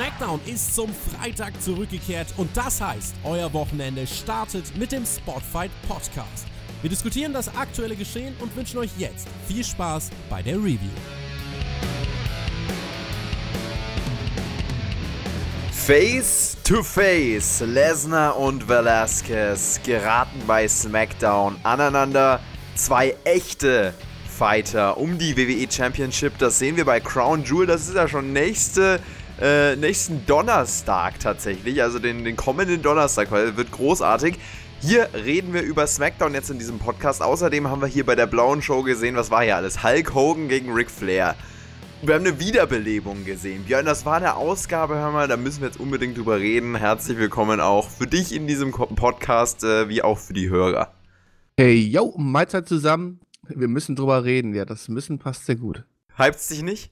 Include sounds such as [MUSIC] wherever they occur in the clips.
SmackDown ist zum Freitag zurückgekehrt und das heißt, euer Wochenende startet mit dem Spotfight Podcast. Wir diskutieren das aktuelle Geschehen und wünschen euch jetzt viel Spaß bei der Review. Face to Face, Lesnar und Velasquez geraten bei SmackDown aneinander. Zwei echte Fighter um die WWE Championship. Das sehen wir bei Crown Jewel. Das ist ja schon nächste, äh, nächsten Donnerstag tatsächlich. Also den, den kommenden Donnerstag, weil wird großartig. Hier reden wir über SmackDown jetzt in diesem Podcast. Außerdem haben wir hier bei der blauen Show gesehen, was war hier alles? Hulk Hogan gegen Ric Flair. Wir haben eine Wiederbelebung gesehen. Björn, das war eine Ausgabe, hör mal, da müssen wir jetzt unbedingt drüber reden. Herzlich willkommen auch für dich in diesem Podcast, äh, wie auch für die Hörer. Hey, yo, Mahlzeit zusammen. Wir müssen drüber reden. Ja, das Müssen passt sehr gut. Hypt's dich nicht?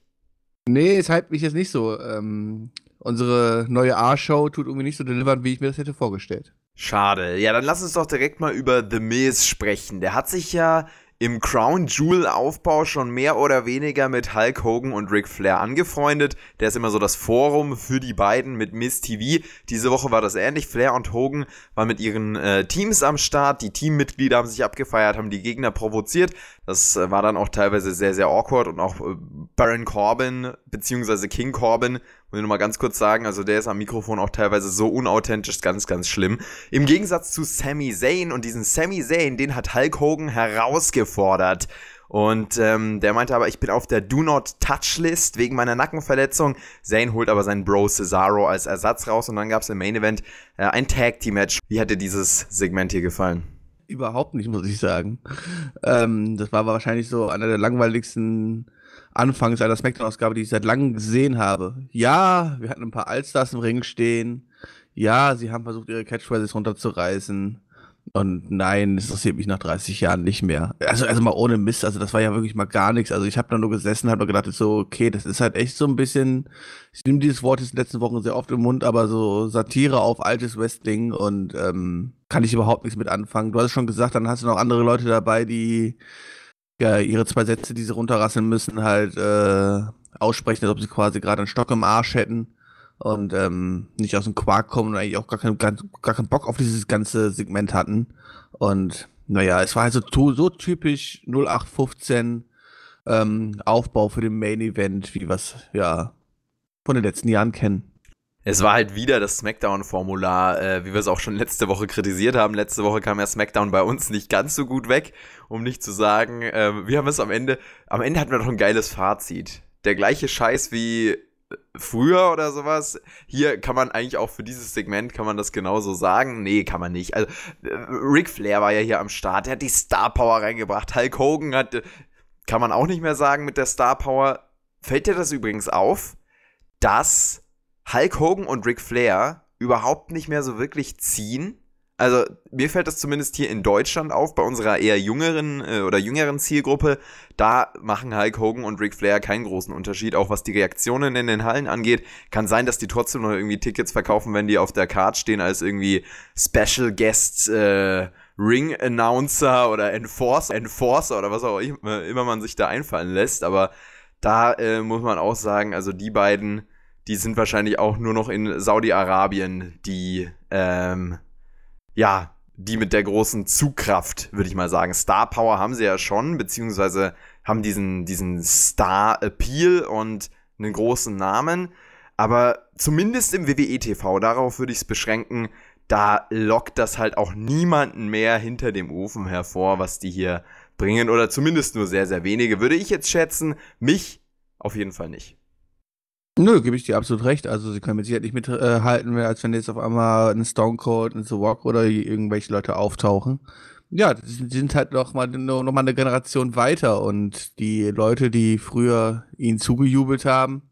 Nee, es hypt mich jetzt nicht so. Ähm, unsere neue A-Show tut irgendwie nicht so delivern, wie ich mir das hätte vorgestellt. Schade. Ja, dann lass uns doch direkt mal über The Miz sprechen. Der hat sich ja im Crown Jewel Aufbau schon mehr oder weniger mit Hulk Hogan und Ric Flair angefreundet. Der ist immer so das Forum für die beiden mit Miss TV. Diese Woche war das ähnlich. Flair und Hogan waren mit ihren äh, Teams am Start. Die Teammitglieder haben sich abgefeiert, haben die Gegner provoziert. Das äh, war dann auch teilweise sehr, sehr awkward und auch äh, Baron Corbin beziehungsweise King Corbin muss ich nochmal ganz kurz sagen, also der ist am Mikrofon auch teilweise so unauthentisch, ganz, ganz schlimm. Im Gegensatz zu Sami Zayn und diesen Sami Zayn, den hat Hulk Hogan herausgefordert. Und ähm, der meinte aber, ich bin auf der Do Not Touch List wegen meiner Nackenverletzung. Zayn holt aber seinen Bro Cesaro als Ersatz raus und dann gab es im Main Event äh, ein Tag Team Match. Wie hat dir dieses Segment hier gefallen? Überhaupt nicht, muss ich sagen. Ähm, das war wahrscheinlich so einer der langweiligsten Anfangs einer Smackdown-Ausgabe, die ich seit langem gesehen habe. Ja, wir hatten ein paar Allstars im Ring stehen. Ja, sie haben versucht, ihre Catchphrases runterzureißen. Und nein, es interessiert mich nach 30 Jahren nicht mehr. Also, also mal ohne Mist, also das war ja wirklich mal gar nichts. Also ich habe da nur gesessen, habe mir gedacht, so, okay, das ist halt echt so ein bisschen, ich nehme dieses Wort jetzt in den letzten Wochen sehr oft im Mund, aber so Satire auf altes Wrestling und ähm, kann ich überhaupt nichts mit anfangen. Du hast es schon gesagt, dann hast du noch andere Leute dabei, die ja, ihre zwei Sätze, die sie runterrasseln müssen, halt äh, aussprechen, als ob sie quasi gerade einen Stock im Arsch hätten und ähm, nicht aus dem Quark kommen und eigentlich auch gar, kein, gar, gar keinen Bock auf dieses ganze Segment hatten. Und naja, es war halt so, so typisch 0815 ähm, Aufbau für den Main Event, wie wir es ja von den letzten Jahren kennen. Es war halt wieder das Smackdown-Formular, äh, wie wir es auch schon letzte Woche kritisiert haben. Letzte Woche kam ja Smackdown bei uns nicht ganz so gut weg, um nicht zu sagen, äh, wir haben es am Ende, am Ende hatten wir doch ein geiles Fazit. Der gleiche Scheiß wie früher oder sowas. Hier kann man eigentlich auch für dieses Segment, kann man das genauso sagen? Nee, kann man nicht. Also, äh, Ric Flair war ja hier am Start, der hat die Star Power reingebracht. Hulk Hogan hat, kann man auch nicht mehr sagen mit der Star Power. Fällt dir das übrigens auf, dass Hulk Hogan und Ric Flair überhaupt nicht mehr so wirklich ziehen. Also mir fällt das zumindest hier in Deutschland auf, bei unserer eher jüngeren äh, oder jüngeren Zielgruppe. Da machen Hulk Hogan und Ric Flair keinen großen Unterschied, auch was die Reaktionen in den Hallen angeht. Kann sein, dass die trotzdem noch irgendwie Tickets verkaufen, wenn die auf der Card stehen als irgendwie Special Guest äh, Ring Announcer oder Enforcer, Enforcer oder was auch immer man sich da einfallen lässt. Aber da äh, muss man auch sagen, also die beiden die sind wahrscheinlich auch nur noch in Saudi-Arabien, die, ähm, ja, die mit der großen Zugkraft, würde ich mal sagen. Star Power haben sie ja schon, beziehungsweise haben diesen, diesen Star-Appeal und einen großen Namen. Aber zumindest im WWE-TV, darauf würde ich es beschränken, da lockt das halt auch niemanden mehr hinter dem Ofen hervor, was die hier bringen. Oder zumindest nur sehr, sehr wenige, würde ich jetzt schätzen. Mich auf jeden Fall nicht. Nö, gebe ich dir absolut recht. Also sie können mit Sicherheit nicht mithalten, äh, als wenn jetzt auf einmal ein Stone Cold, ein The Rock oder irgendwelche Leute auftauchen. Ja, die sind halt noch mal, noch mal eine Generation weiter und die Leute, die früher ihnen zugejubelt haben,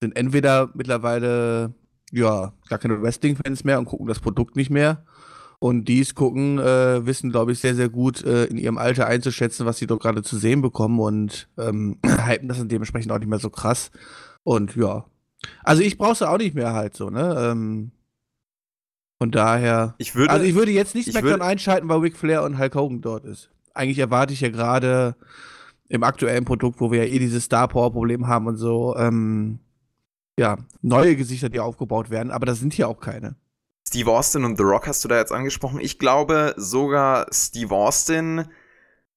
sind entweder mittlerweile ja gar keine Wrestling-Fans mehr und gucken das Produkt nicht mehr. Und dies gucken, äh, wissen, glaube ich, sehr, sehr gut äh, in ihrem Alter einzuschätzen, was sie dort gerade zu sehen bekommen und ähm, [CLEARS THROAT] hypen das dann dementsprechend auch nicht mehr so krass. Und ja. Also ich brauche es auch nicht mehr halt so, ne? Ähm, von daher. Ich würde, also ich würde jetzt nicht SmackDown würde, einschalten, weil Ric Flair und Hulk Hogan dort ist. Eigentlich erwarte ich ja gerade im aktuellen Produkt, wo wir ja eh dieses Star Power Problem haben und so, ähm, ja, neue Gesichter, die aufgebaut werden, aber das sind hier auch keine. Steve Austin und The Rock hast du da jetzt angesprochen. Ich glaube, sogar Steve Austin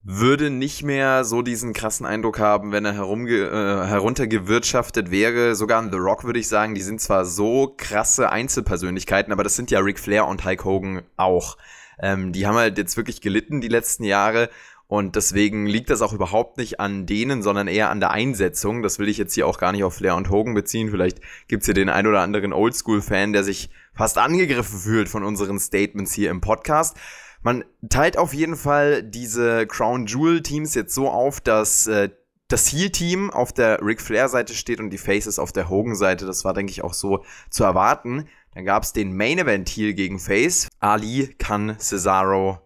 würde nicht mehr so diesen krassen Eindruck haben, wenn er herumge äh, heruntergewirtschaftet wäre. Sogar an The Rock würde ich sagen, die sind zwar so krasse Einzelpersönlichkeiten, aber das sind ja Ric Flair und Hulk Hogan auch. Ähm, die haben halt jetzt wirklich gelitten die letzten Jahre und deswegen liegt das auch überhaupt nicht an denen, sondern eher an der Einsetzung. Das will ich jetzt hier auch gar nicht auf Flair und Hogan beziehen. Vielleicht gibt's hier den ein oder anderen Oldschool-Fan, der sich fast angegriffen fühlt von unseren Statements hier im Podcast. Man teilt auf jeden Fall diese Crown Jewel Teams jetzt so auf, dass äh, das Heal-Team auf der Ric Flair-Seite steht und die Faces auf der Hogan-Seite. Das war, denke ich, auch so zu erwarten. Dann gab es den Main Event Heal gegen Face. Ali kann Cesaro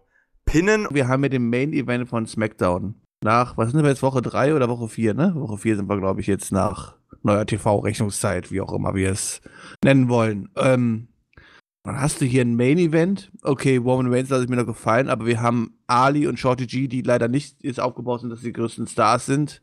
pinnen. Wir haben ja den Main Event von SmackDown. Nach, was sind wir jetzt, Woche 3 oder Woche 4, ne? Woche 4 sind wir, glaube ich, jetzt nach neuer TV-Rechnungszeit, wie auch immer wir es nennen wollen. Ähm, dann hast du hier ein Main Event. Okay, Roman Reigns lasse ich mir noch gefallen, aber wir haben Ali und Shorty G, die leider nicht jetzt aufgebaut sind, dass sie die größten Stars sind.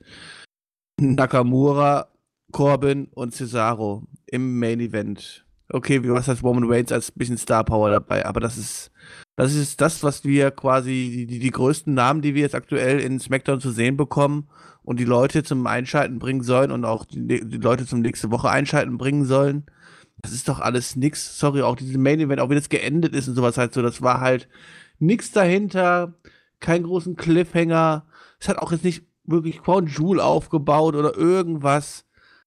Nakamura, Corbin und Cesaro im Main Event. Okay, was heißt Roman Reigns als bisschen Star Power dabei, aber das ist das ist das, was wir quasi die, die größten Namen, die wir jetzt aktuell in SmackDown zu sehen bekommen und die Leute zum Einschalten bringen sollen und auch die, die Leute zum nächste Woche einschalten bringen sollen das ist doch alles nix. Sorry, auch dieses Main Event, auch wie das geendet ist und sowas halt so, das war halt nix dahinter, kein großen Cliffhanger. Es hat auch jetzt nicht wirklich Crown Jewel aufgebaut oder irgendwas.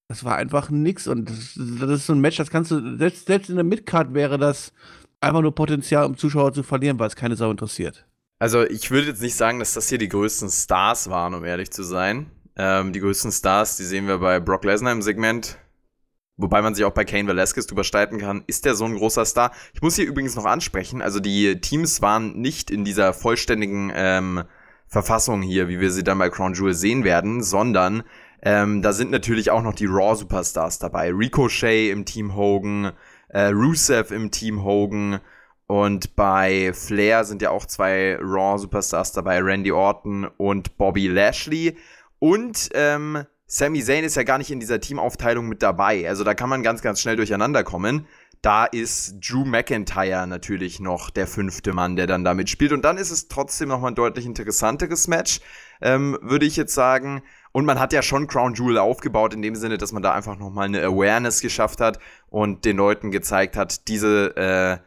Das war einfach nix und das, das ist so ein Match, das kannst du, selbst, selbst in der Midcard wäre das einfach nur Potenzial, um Zuschauer zu verlieren, weil es keine Sau interessiert. Also ich würde jetzt nicht sagen, dass das hier die größten Stars waren, um ehrlich zu sein. Ähm, die größten Stars, die sehen wir bei Brock Lesnar im Segment. Wobei man sich auch bei Kane Velasquez drüber streiten kann, ist der so ein großer Star? Ich muss hier übrigens noch ansprechen, also die Teams waren nicht in dieser vollständigen ähm, Verfassung hier, wie wir sie dann bei Crown Jewel sehen werden, sondern ähm, da sind natürlich auch noch die Raw Superstars dabei. Ricochet im Team Hogan, äh, Rusev im Team Hogan und bei Flair sind ja auch zwei Raw Superstars dabei, Randy Orton und Bobby Lashley. Und ähm, Sami Zayn ist ja gar nicht in dieser Teamaufteilung mit dabei. Also da kann man ganz, ganz schnell durcheinander kommen. Da ist Drew McIntyre natürlich noch der fünfte Mann, der dann damit spielt. Und dann ist es trotzdem nochmal ein deutlich interessanteres Match, ähm, würde ich jetzt sagen. Und man hat ja schon Crown Jewel aufgebaut, in dem Sinne, dass man da einfach nochmal eine Awareness geschafft hat und den Leuten gezeigt hat, diese äh,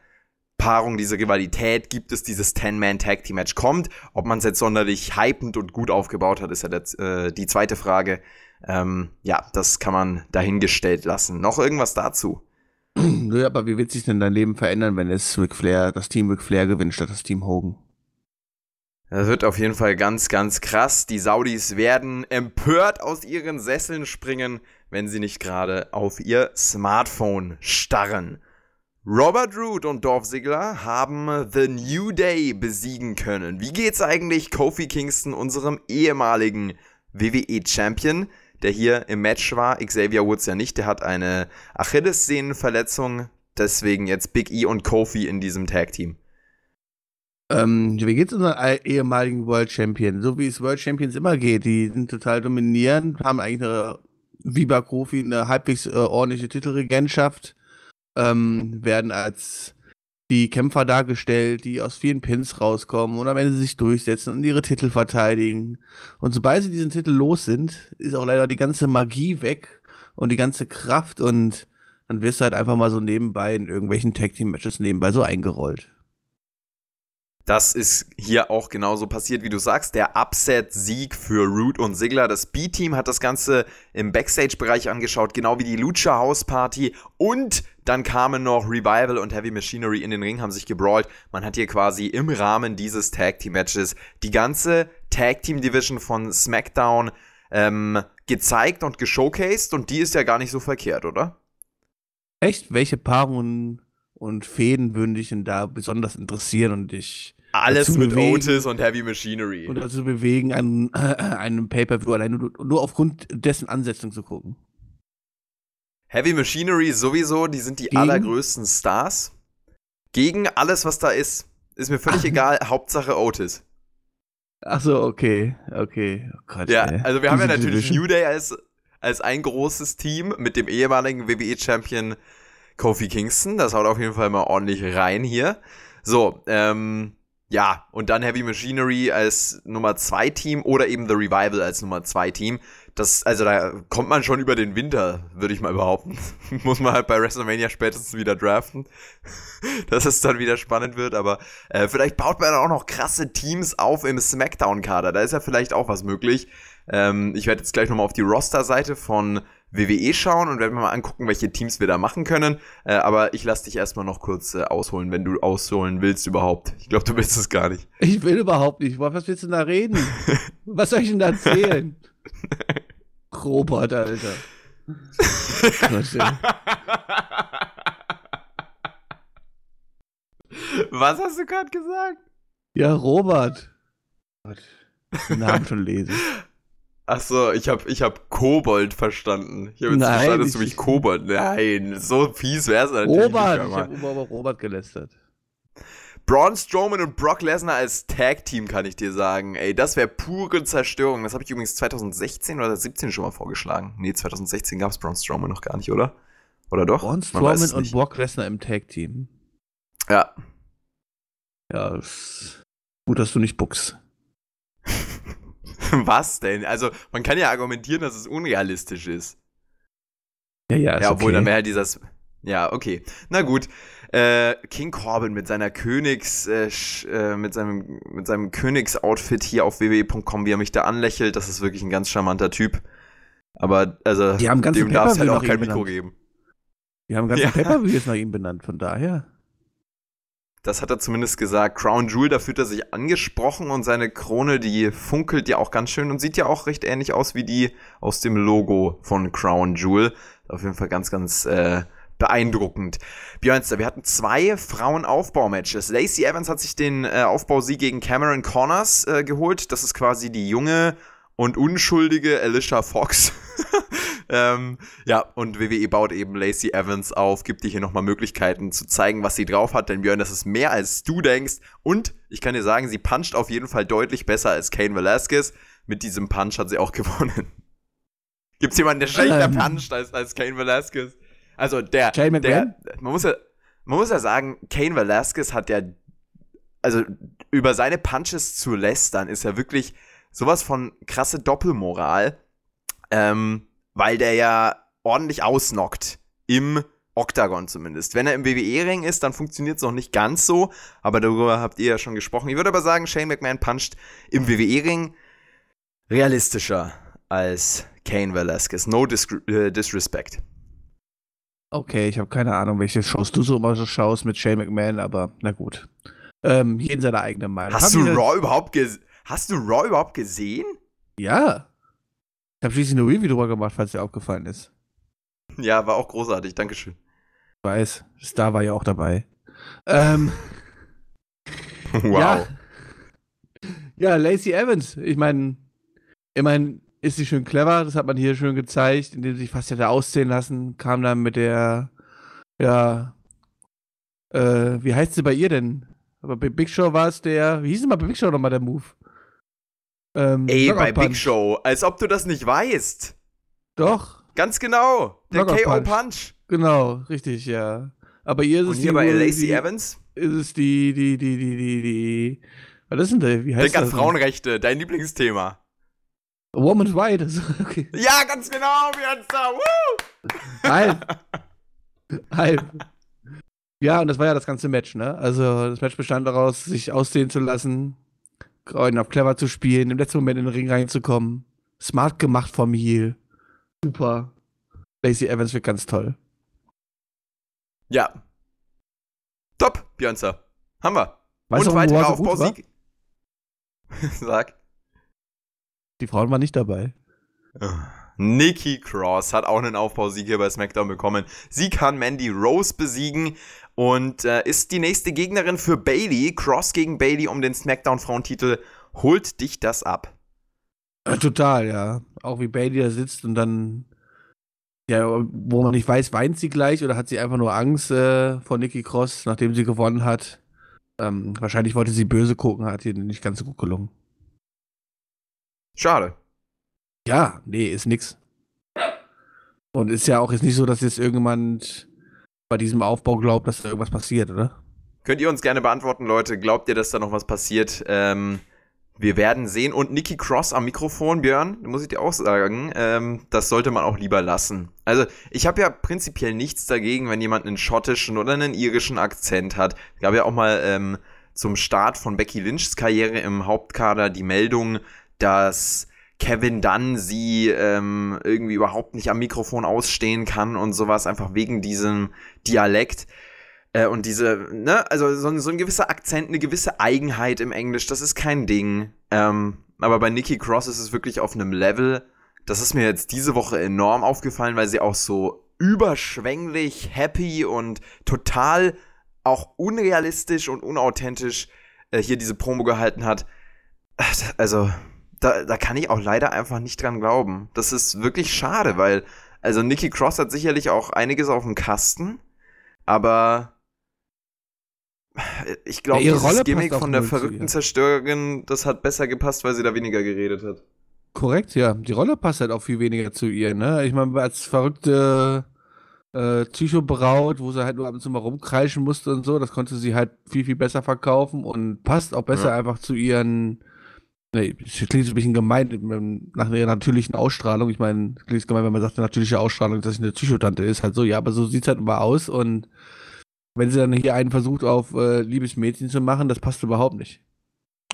Paarung, diese Rivalität gibt es, dieses Ten-Man-Tag-Team-Match kommt. Ob man es jetzt sonderlich hypend und gut aufgebaut hat, ist ja das, äh, die zweite Frage. Ähm, ja, das kann man dahingestellt lassen. Noch irgendwas dazu? Nö, aber wie wird sich denn dein Leben verändern, wenn es Ric Flair, das Team Ric Flair gewinnt statt das Team Hogan? Das wird auf jeden Fall ganz, ganz krass. Die Saudis werden empört aus ihren Sesseln springen, wenn sie nicht gerade auf ihr Smartphone starren. Robert Root und Dorf Ziggler haben The New Day besiegen können. Wie geht's eigentlich Kofi Kingston, unserem ehemaligen WWE-Champion? Der hier im Match war. Xavier Woods ja nicht, der hat eine Achillessehnenverletzung. Deswegen jetzt Big E und Kofi in diesem Tag-Team. Ähm, wie geht's unseren ehemaligen World Champion? So wie es World Champions immer geht. Die sind total dominierend, haben eigentlich eine, wie bei Kofi, eine halbwegs äh, ordentliche Titelregentschaft, ähm, werden als die Kämpfer dargestellt, die aus vielen Pins rauskommen und am Ende sich durchsetzen und ihre Titel verteidigen. Und sobald sie diesen Titel los sind, ist auch leider die ganze Magie weg und die ganze Kraft und dann wirst du halt einfach mal so nebenbei in irgendwelchen Tag Team Matches nebenbei so eingerollt. Das ist hier auch genauso passiert, wie du sagst. Der Upset-Sieg für Root und Sigler. Das B-Team hat das Ganze im Backstage-Bereich angeschaut, genau wie die Lucha House Party. Und dann kamen noch Revival und Heavy Machinery in den Ring, haben sich gebrawlt. Man hat hier quasi im Rahmen dieses Tag-Team-Matches die ganze Tag-Team-Division von SmackDown ähm, gezeigt und geshowcased. Und die ist ja gar nicht so verkehrt, oder? Echt? Welche Paarungen und Fäden würden dich denn da besonders interessieren und dich alles mit bewegen, Otis und Heavy Machinery. Und dazu bewegen, einen, äh, [CLEARS THROAT] einen Pay-Per-View allein nur, nur aufgrund dessen Ansetzung zu gucken. Heavy Machinery sowieso, die sind die Gegen? allergrößten Stars. Gegen alles, was da ist. Ist mir völlig Ach. egal, Hauptsache Otis. Ach so, okay, okay. Oh Gott, ja, ey. also wir Diese haben ja natürlich. New Day als als ein großes Team mit dem ehemaligen WWE-Champion Kofi Kingston. Das haut auf jeden Fall mal ordentlich rein hier. So, ähm, ja, und dann Heavy Machinery als Nummer 2 Team oder eben The Revival als Nummer 2 Team. Das, also da kommt man schon über den Winter, würde ich mal behaupten. [LAUGHS] Muss man halt bei WrestleMania spätestens wieder draften, [LAUGHS] dass es dann wieder spannend wird. Aber äh, vielleicht baut man auch noch krasse Teams auf im SmackDown-Kader. Da ist ja vielleicht auch was möglich. Ähm, ich werde jetzt gleich nochmal auf die Roster-Seite von WWE schauen und werde mir mal angucken, welche Teams wir da machen können. Äh, aber ich lasse dich erstmal noch kurz äh, ausholen, wenn du ausholen willst überhaupt. Ich glaube, du willst es gar nicht. [LAUGHS] Ich will überhaupt nicht. Was willst du denn da reden? [LAUGHS] Was soll ich denn da erzählen? Robert, Alter. [LAUGHS] Was hast du gerade gesagt? Ja, Robert. Gott, den Namen schon lesen. Ach so, ich habe ich hab Kobold verstanden. Ich habe jetzt Nein, verstanden, dass du mich Kobold. Nein, so fies wär's natürlich Robert! nicht. Ich habe über Robert gelästert. Braun Strowman und Brock Lesnar als Tag-Team, kann ich dir sagen. Ey, das wäre pure Zerstörung. Das habe ich übrigens 2016 oder 17 schon mal vorgeschlagen. Nee, 2016 gab's Braun Strowman noch gar nicht, oder? Oder doch? Braun Strowman und. Brock Lesnar im Tag-Team. Ja. Ja, ist gut, dass du nicht buchst. [LAUGHS] Was denn? Also, man kann ja argumentieren, dass es unrealistisch ist. Ja, ja, ist ja, obwohl okay. dann wäre halt dieses. Ja, okay. Na gut. Äh, King Corbin mit seiner Königs, äh, äh, mit seinem, mit seinem Königsoutfit hier auf www.com, wie er mich da anlächelt, das ist wirklich ein ganz charmanter Typ. Aber, also, dem darf es halt auch kein Mikro benannt. geben. Wir haben ganze Ja. Pay-Per-Views nach ihm benannt, von daher. Das hat er zumindest gesagt. Crown Jewel, da fühlt er sich angesprochen und seine Krone, die funkelt ja auch ganz schön und sieht ja auch recht ähnlich aus wie die aus dem Logo von Crown Jewel. Auf jeden Fall ganz, ganz äh, beeindruckend. Björnster, wir hatten zwei Frauen-Aufbaumatches. Lacey Evans hat sich den äh, Aufbausieg gegen Cameron Connors äh, geholt. Das ist quasi die junge und unschuldige Alicia Fox. [LAUGHS] ähm, ja, und WWE baut eben Lacey Evans auf, gibt dir hier nochmal Möglichkeiten zu zeigen, was sie drauf hat. Denn Björn, das ist mehr als du denkst. Und ich kann dir sagen, sie puncht auf jeden Fall deutlich besser als Kane Velasquez. Mit diesem Punch hat sie auch [LAUGHS] gewonnen. Gibt's jemanden, der schlechter Ähm. puncht als, als Kane Velasquez? Also der, Jay der, man muss ja, man muss ja sagen, Kane Velasquez hat ja, also über seine Punches zu lästern, ist ja wirklich sowas von krasse Doppelmoral, ähm, weil der ja ordentlich ausnockt im Oktagon zumindest. Wenn er im WWE-Ring ist, dann funktioniert es noch nicht ganz so, aber darüber habt ihr ja schon gesprochen. Ich würde aber sagen, Shane McMahon puncht im WWE-Ring realistischer als Kane Velasquez. No disr äh, disrespect. Okay, ich habe keine Ahnung, welche Shows du so immer so schaust mit Shane McMahon, aber na gut. Ähm, jeden seine eigene Meinung. Hast Haben du Raw überhaupt Hast du Raw überhaupt gesehen? Ja. Ich habe schließlich eine Review drüber gemacht, falls dir aufgefallen ist. Ja, war auch großartig, Dankeschön. Ich weiß, Star war ja auch dabei. Ähm, [LAUGHS] Wow. Ja, ja Lacey Evans. Ich meine, immerhin ist sie schön clever. Das hat man hier schön gezeigt, indem sie sich fast hätte ausziehen lassen. Kam dann mit der, ja, äh, wie heißt sie bei ihr denn? Aber bei Big Show war es der, wie hieß denn mal bei Big Show nochmal der Move? Ähm, Ey, bei Big. Show, als ob du das nicht weißt. Doch, Ganz genau. Der KO Punch. Punch. genau, richtig, ja. Aber ihr ist Und es hier die, bei Lacey Evans. ist es die, die, die, die, die, die, was ist denn der? Wie heißt Denk das? denn? Frauenrechte, dein Lieblingsthema. Woman's Right. [LAUGHS] Okay. Ja, ganz genau, Björnster. Woo! Hype. [LAUGHS] Hype. Ja, und das war ja das ganze Match, ne? Also, das Match bestand daraus, sich ausdehnen zu lassen, Kreuen auf clever zu spielen, im letzten Moment in den Ring reinzukommen. Smart gemacht vom Heel. Super. Lacey Evans wird ganz toll. Ja. Top, Björnster. Haben wir. Weißt du, Und war? Aufbausieg. [LAUGHS] Sag. Die Frauen waren nicht dabei. Nikki Cross hat auch einen Aufbausieg hier bei SmackDown bekommen. Sie kann Mandy Rose besiegen und äh, ist die nächste Gegnerin für Bailey. Cross gegen Bailey um den SmackDown-Frauentitel. Holt dich das ab? Total, ja. Auch wie Bailey da sitzt und dann, ja, wo man nicht weiß, weint sie gleich oder hat sie einfach nur Angst äh, vor Nikki Cross, nachdem sie gewonnen hat. Ähm, wahrscheinlich wollte sie böse gucken, hat ihr nicht ganz so gut gelungen. Schade. Ja, nee, ist nix. Und ist ja auch jetzt nicht so, dass jetzt irgendjemand bei diesem Aufbau glaubt, dass da irgendwas passiert, oder? Könnt ihr uns gerne beantworten, Leute. Glaubt ihr, dass da noch was passiert? Ähm, wir werden sehen. Und Nikki Cross am Mikrofon, Björn, muss ich dir auch sagen, ähm, das sollte man auch lieber lassen. Also, ich habe ja prinzipiell nichts dagegen, wenn jemand einen schottischen oder einen irischen Akzent hat. Es gab ja auch mal ähm, zum Start von Becky Lynchs Karriere im Hauptkader die Meldung, dass Kevin Dunn sie ähm, irgendwie überhaupt nicht am Mikrofon ausstehen kann und sowas, einfach wegen diesem Dialekt. Äh, und diese, ne, also so, so, ein gewisser Akzent, eine gewisse Eigenheit im Englisch, das ist kein Ding. Ähm, aber bei Nikki Cross ist es wirklich auf einem Level, das ist mir jetzt diese Woche enorm aufgefallen, weil sie auch so überschwänglich, happy und total auch unrealistisch und unauthentisch äh, hier diese Promo gehalten hat. Also, da, da kann ich auch leider einfach nicht dran glauben. Das ist wirklich schade, weil, also Nikki Cross hat sicherlich auch einiges auf dem Kasten, aber ich glaube, ja, dieses Gimmick von der verrückten Zerstörerin, das hat besser gepasst, weil sie da weniger geredet hat. Korrekt, ja. Die Rolle passt halt auch viel weniger zu ihr, ne? Ich meine, als verrückte äh, Psycho-Braut, wo sie halt nur ab und zu mal rumkreischen musste und so, das konnte sie halt viel, viel besser verkaufen und passt auch besser ja. einfach zu ihren Nee, das klingt ein bisschen gemein nach ihrer natürlichen Ausstrahlung. Ich meine, klingt gemein, wenn man sagt, eine natürliche Ausstrahlung, dass sie eine Psychotante ist. Halt so, ja, aber so sieht es halt immer aus. Und wenn sie dann hier einen versucht, auf äh, liebes Mädchen zu machen, das passt überhaupt nicht.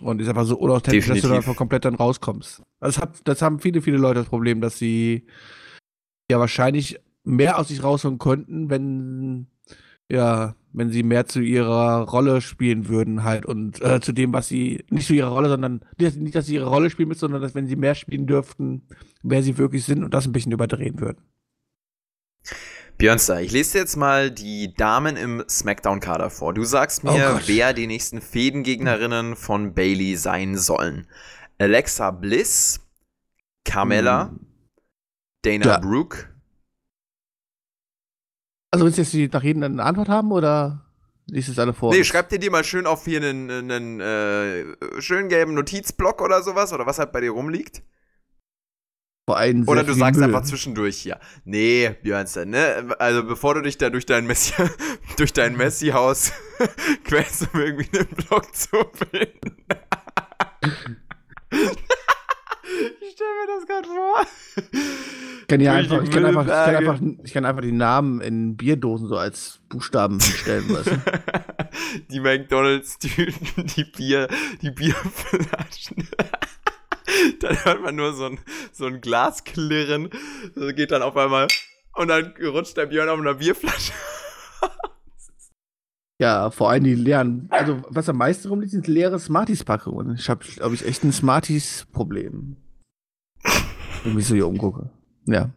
Und ist einfach so unauthentisch, Definitiv. dass du davon komplett dann rauskommst. Das, hat, das haben viele, viele Leute das Problem, dass sie ja wahrscheinlich mehr aus sich rausholen könnten, wenn ja, wenn sie mehr zu ihrer Rolle spielen würden halt und äh, zu dem, was sie, nicht zu ihrer Rolle, sondern nicht, dass sie ihre Rolle spielen müssen, sondern dass wenn sie mehr spielen dürften, wer sie wirklich sind und das ein bisschen überdrehen würden. Björnster, ich lese dir jetzt mal die Damen im SmackDown-Kader vor. Du sagst mir, oh wer die nächsten Fädengegnerinnen von Bailey sein sollen. Alexa Bliss, Carmella, hm. Dana ja. Brooke, also willst du jetzt nach jedem eine Antwort haben oder liest es alle vor? Nee, schreib dir die mal schön auf hier einen, einen äh, schön gelben Notizblock oder sowas oder was halt bei dir rumliegt. Vor allem oder du sagst Müll. einfach zwischendurch hier. Nee, Björnstein, ne? Also bevor du dich da durch dein Messi, [LAUGHS] durch dein Messi-Haus [LAUGHS] quälst, um irgendwie einen Block zu finden. [LAUGHS] mir das gerade vor kann ja einfach, ich, kann einfach, ich, kann einfach, ich kann einfach die Namen in Bierdosen so als Buchstaben stellen lassen. [LAUGHS] die McDonalds-Tüten, die Bier, die Bierflaschen. [LAUGHS] dann hört man nur so ein, so ein Glas klirren. Das geht dann auf einmal und dann rutscht der Björn auf einer Bierflasche. [LAUGHS] Ja, vor allem die leeren, also was am meisten rumliegt, sind leere Smarties-Packungen. Ich habe, glaube ich, echt ein Smarties-Problem. Wenn ich mich so hier umgucke. Ja.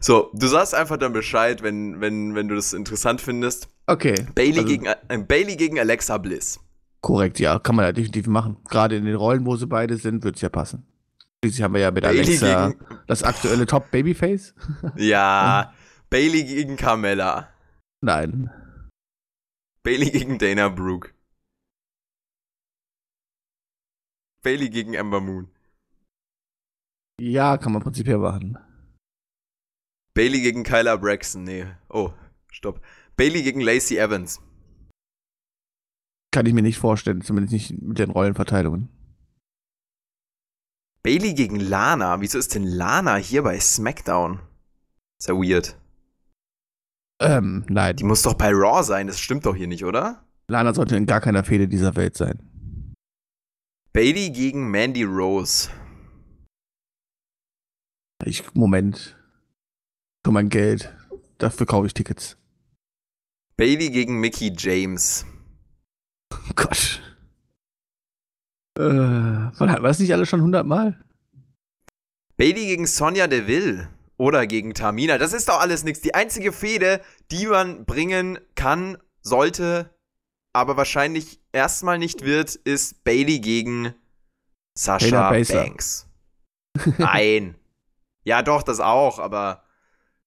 So, du sagst einfach dann Bescheid, wenn, wenn, wenn du das interessant findest. Okay. Bailey, also, gegen, äh, Bailey gegen Alexa Bliss. Korrekt, ja, kann man ja definitiv machen. Gerade in den Rollen, wo sie beide sind, wird es ja passen. Schließlich haben wir ja mit Bailey Alexa gegen, das aktuelle Top Babyface. Ja, [LAUGHS] Bailey gegen Carmella. Nein. Bailey gegen Dana Brooke. Bailey gegen Ember Moon. Ja, kann man prinzipiell machen. Bailey gegen Kyla Braxton, nee. Oh, stopp. Bailey gegen Lacey Evans. Kann ich mir nicht vorstellen, zumindest nicht mit den Rollenverteilungen. Bailey gegen Lana. Wieso ist denn Lana hier bei SmackDown? Ist ja weird. Ähm, nein. Die muss doch bei Raw sein, das stimmt doch hier nicht, oder? Lana sollte in gar keiner Fehde dieser Welt sein. Bailey gegen Mandy Rose. Ich, Moment für mein Geld. Dafür kaufe ich Tickets. Bailey gegen Mickey James. Oh Gott. Äh, war das nicht alles schon hundertmal? Bailey gegen Sonja Deville. Oder gegen Tamina. Das ist doch alles nichts. Die einzige Fehde, die man bringen kann, sollte, aber wahrscheinlich erstmal nicht wird, ist Bailey gegen Sascha Banks. Nein. [LAUGHS] ja, doch, das auch, aber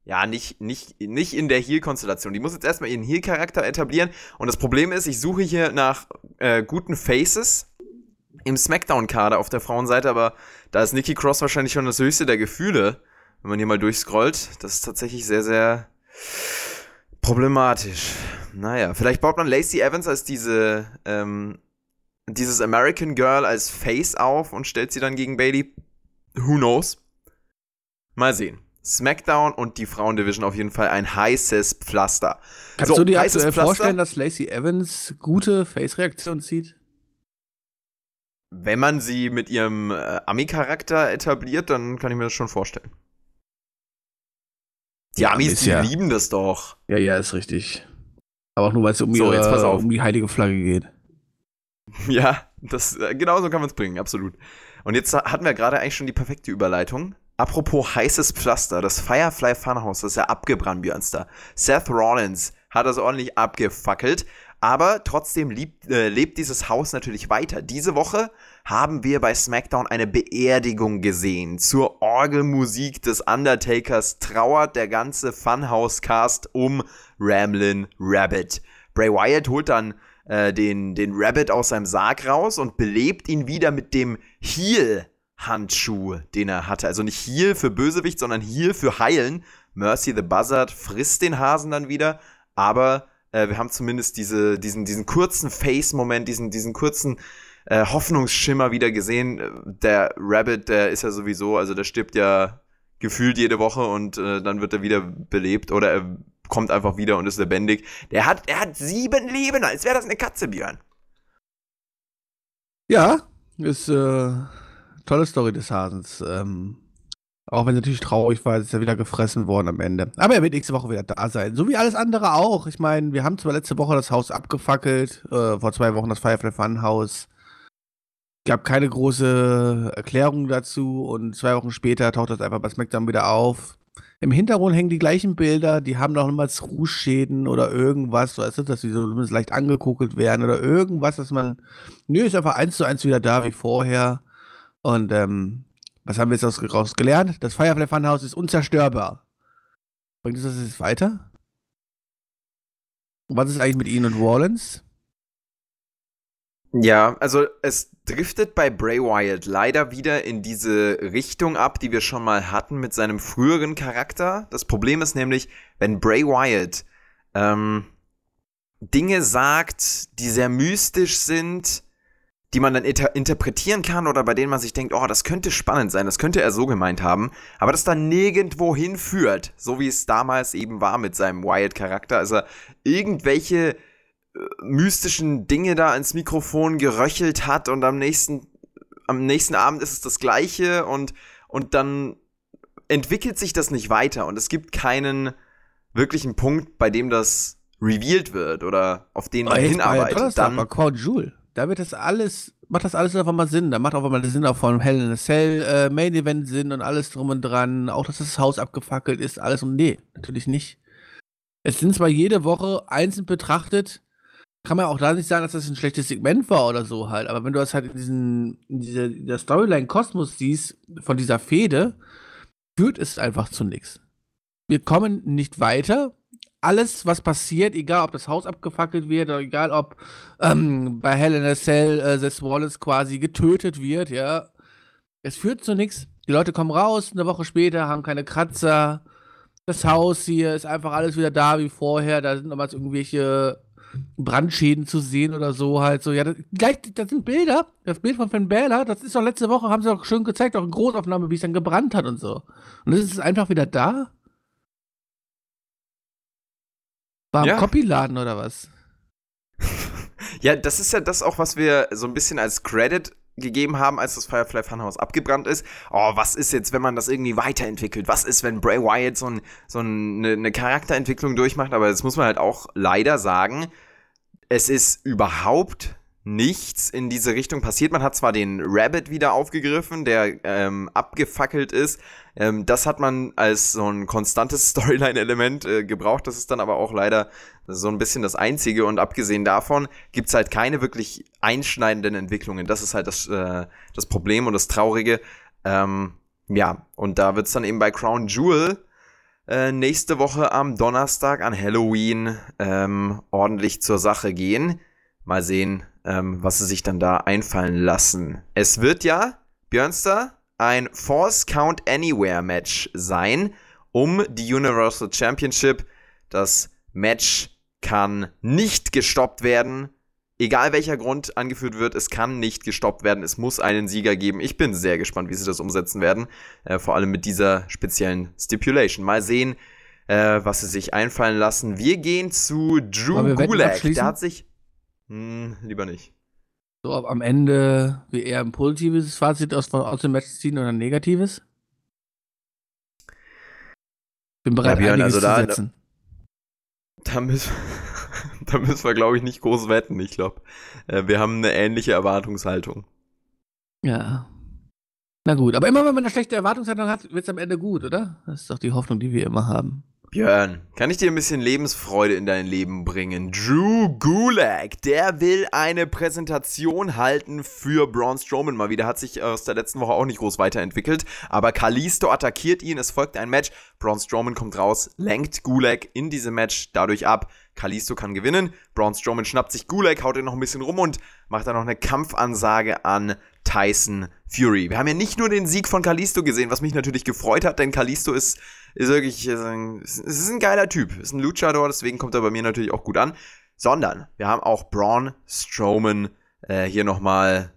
ja, nicht, nicht, nicht in der Heal-Konstellation. Die muss jetzt erstmal ihren Heal-Charakter etablieren. Und das Problem ist, ich suche hier nach äh, guten Faces im Smackdown-Kader auf der Frauenseite, aber da ist Nikki Cross wahrscheinlich schon das höchste der Gefühle, wenn man hier mal durchscrollt. Das ist tatsächlich sehr, sehr problematisch. Naja, vielleicht baut man Lacey Evans als diese, ähm, dieses American Girl als Face auf und stellt sie dann gegen Bailey. Who knows? Mal sehen. SmackDown und die Frauendivision auf jeden Fall ein heißes Pflaster. Kannst so, du dir aktuell vorstellen, dass Lacey Evans gute Face-Reaktion zieht? Wenn man sie mit ihrem äh, Ami-Charakter etabliert, dann kann ich mir das schon vorstellen. Die ja, Amis, die ja. lieben das doch. Ja, ja, ist richtig. Aber auch nur, weil es um, so, ihre, um die heilige Flagge geht. [LAUGHS] Ja, das, äh, genauso kann man es bringen, absolut. Und jetzt hatten wir gerade eigentlich schon die perfekte Überleitung. Apropos heißes Pflaster, das Firefly Funhouse, das ist ja abgebrannt, Björnster. Seth Rollins hat das ordentlich abgefackelt, aber trotzdem lebt, äh, lebt dieses Haus natürlich weiter. Diese Woche haben wir bei SmackDown eine Beerdigung gesehen. Zur Orgelmusik des Undertakers trauert der ganze Funhouse-Cast um Ramlin Rabbit. Bray Wyatt holt dann äh, den, den Rabbit aus seinem Sarg raus und belebt ihn wieder mit dem Heel Handschuh, den er hatte. Also nicht Heal für Bösewicht, sondern Heal für Heilen. Mercy the Buzzard frisst den Hasen dann wieder, aber äh, wir haben zumindest diese, diesen, diesen kurzen Face-Moment, diesen, diesen kurzen äh, Hoffnungsschimmer wieder gesehen. Der Rabbit, der ist ja sowieso, also der stirbt ja gefühlt jede Woche und äh, dann wird er wieder belebt oder er kommt einfach wieder und ist lebendig. Der hat, er hat sieben Leben, als wäre das eine Katze, Björn. Ja, ist äh, tolle Story des Hasens. Ähm, auch wenn es natürlich traurig war, ist er wieder gefressen worden am Ende. Aber er wird nächste Woche wieder da sein. So wie alles andere auch. Ich meine, wir haben zwar letzte Woche das Haus abgefackelt, äh, vor zwei Wochen das Firefly Fun Haus. Gab keine große Erklärung dazu und zwei Wochen später taucht das einfach bei SmackDown wieder auf. Im Hintergrund hängen die gleichen Bilder, die haben noch niemals Rußschäden oder irgendwas, weißt du, dass sie so leicht angekokelt werden oder irgendwas, dass man. Nö, ist einfach eins zu eins wieder da wie vorher. Und ähm, was haben wir jetzt daraus gelernt? Das Firefly Funhouse ist unzerstörbar. Bringt uns das jetzt weiter? Und was ist eigentlich mit Ihnen und Rollins? Ja, also es driftet bei Bray Wyatt leider wieder in diese Richtung ab, die wir schon mal hatten mit seinem früheren Charakter. Das Problem ist nämlich, wenn Bray Wyatt ähm, Dinge sagt, die sehr mystisch sind, die man dann inter interpretieren kann oder bei denen man sich denkt, oh, das könnte spannend sein, das könnte er so gemeint haben, aber das dann nirgendwo hinführt, so wie es damals eben war mit seinem Wyatt-Charakter, also irgendwelche äh, mystischen Dinge da ins Mikrofon geröchelt hat und am nächsten, am nächsten Abend ist es das gleiche und, und dann entwickelt sich das nicht weiter und es gibt keinen wirklichen Punkt, bei dem das revealed wird oder auf den man hinarbeitet. Dann, war Core Jewel da wird das alles, macht das alles einfach mal Sinn. Da macht auch mal Sinn auch von Hell in a Cell äh, Main Event Sinn und alles drum und dran. Auch, dass das Haus abgefackelt ist, alles und nee, natürlich nicht. Es sind zwar jede Woche einzeln betrachtet, kann man auch da nicht sagen, dass das ein schlechtes Segment war oder so halt, aber wenn du das halt in diesen, in dieser, dieser Storyline-Kosmos siehst, von dieser Fehde, führt es einfach zu nichts. Wir kommen nicht weiter, alles, was passiert, egal ob das Haus abgefackelt wird oder egal ob ähm, bei Hell in a Cell äh, Seth Wallace quasi getötet wird, ja, es führt zu nichts. Die Leute kommen raus, eine Woche später haben keine Kratzer. Das Haus hier ist einfach alles wieder da wie vorher. Da sind nochmals irgendwelche Brandschäden zu sehen oder so halt so. Ja, das, gleich, das sind Bilder. Das Bild von Finn Balor, das ist doch letzte Woche, haben sie doch schön gezeigt, auch in Großaufnahme, wie es dann gebrannt hat und so. Und das ist einfach wieder da. War im ja. Copyladen oder was? [LAUGHS] ja, das ist ja das auch, was wir so ein bisschen als Credit gegeben haben, als das Firefly Funhouse abgebrannt ist. Oh, was ist jetzt, wenn man das irgendwie weiterentwickelt? Was ist, wenn Bray Wyatt so, ein, so eine, eine Charakterentwicklung durchmacht? Aber das muss man halt auch leider sagen. Es ist überhaupt nichts in diese Richtung passiert. Man hat zwar den Rabbit wieder aufgegriffen, der ähm, abgefackelt ist. Ähm, das hat man als so ein konstantes [LAUGHS] Storyline-Element äh, gebraucht. Das ist dann aber auch leider so ein bisschen das Einzige. Und abgesehen davon gibt's halt keine wirklich einschneidenden Entwicklungen. Das ist halt das, äh, das Problem und das Traurige. Ähm, ja, und da wird's dann eben bei Crown Jewel äh, nächste Woche am Donnerstag an Halloween ähm, ordentlich zur Sache gehen. Mal sehen, ähm, was sie sich dann da einfallen lassen. Es wird ja, Björnster, ein Force Count Anywhere Match sein um die Universal Championship. Das Match kann nicht gestoppt werden. Egal welcher Grund angeführt wird, es kann nicht gestoppt werden. Es muss einen Sieger geben. Ich bin sehr gespannt, wie sie das umsetzen werden. Äh, vor allem mit dieser speziellen Stipulation. Mal sehen, äh, was sie sich einfallen lassen. Wir gehen zu Drew Gulak. Der hat sich. Hm, lieber nicht. So, ob am Ende wir eher ein positives Fazit aus, aus dem Match ziehen oder ein negatives? Bin bereit, ja, Björn, also da, zu setzen. Da, da müssen, da müssen wir, [LAUGHS] glaube ich, nicht groß wetten. Ich glaube, äh, wir haben eine ähnliche Erwartungshaltung. Ja. Na gut, aber immer wenn man eine schlechte Erwartungshaltung hat, wird es am Ende gut, oder? Das ist doch die Hoffnung, die wir immer haben. Björn, kann ich dir ein bisschen Lebensfreude in dein Leben bringen? Drew Gulak, der will eine Präsentation halten für Braun Strowman mal wieder. Hat sich aus der letzten Woche auch nicht groß weiterentwickelt. Aber Kalisto attackiert ihn, es folgt ein Match. Braun Strowman kommt raus, lenkt Gulak in diesem Match dadurch ab. Kalisto kann gewinnen. Braun Strowman schnappt sich Gulak, haut ihn noch ein bisschen rum und macht dann noch eine Kampfansage an Tyson Fury. Wir haben ja nicht nur den Sieg von Kalisto gesehen, was mich natürlich gefreut hat, denn Kalisto ist, ist wirklich, es ist ein geiler Typ, ist ein Luchador, deswegen kommt er bei mir natürlich auch gut an. Sondern wir haben auch Braun Strowman äh, hier nochmal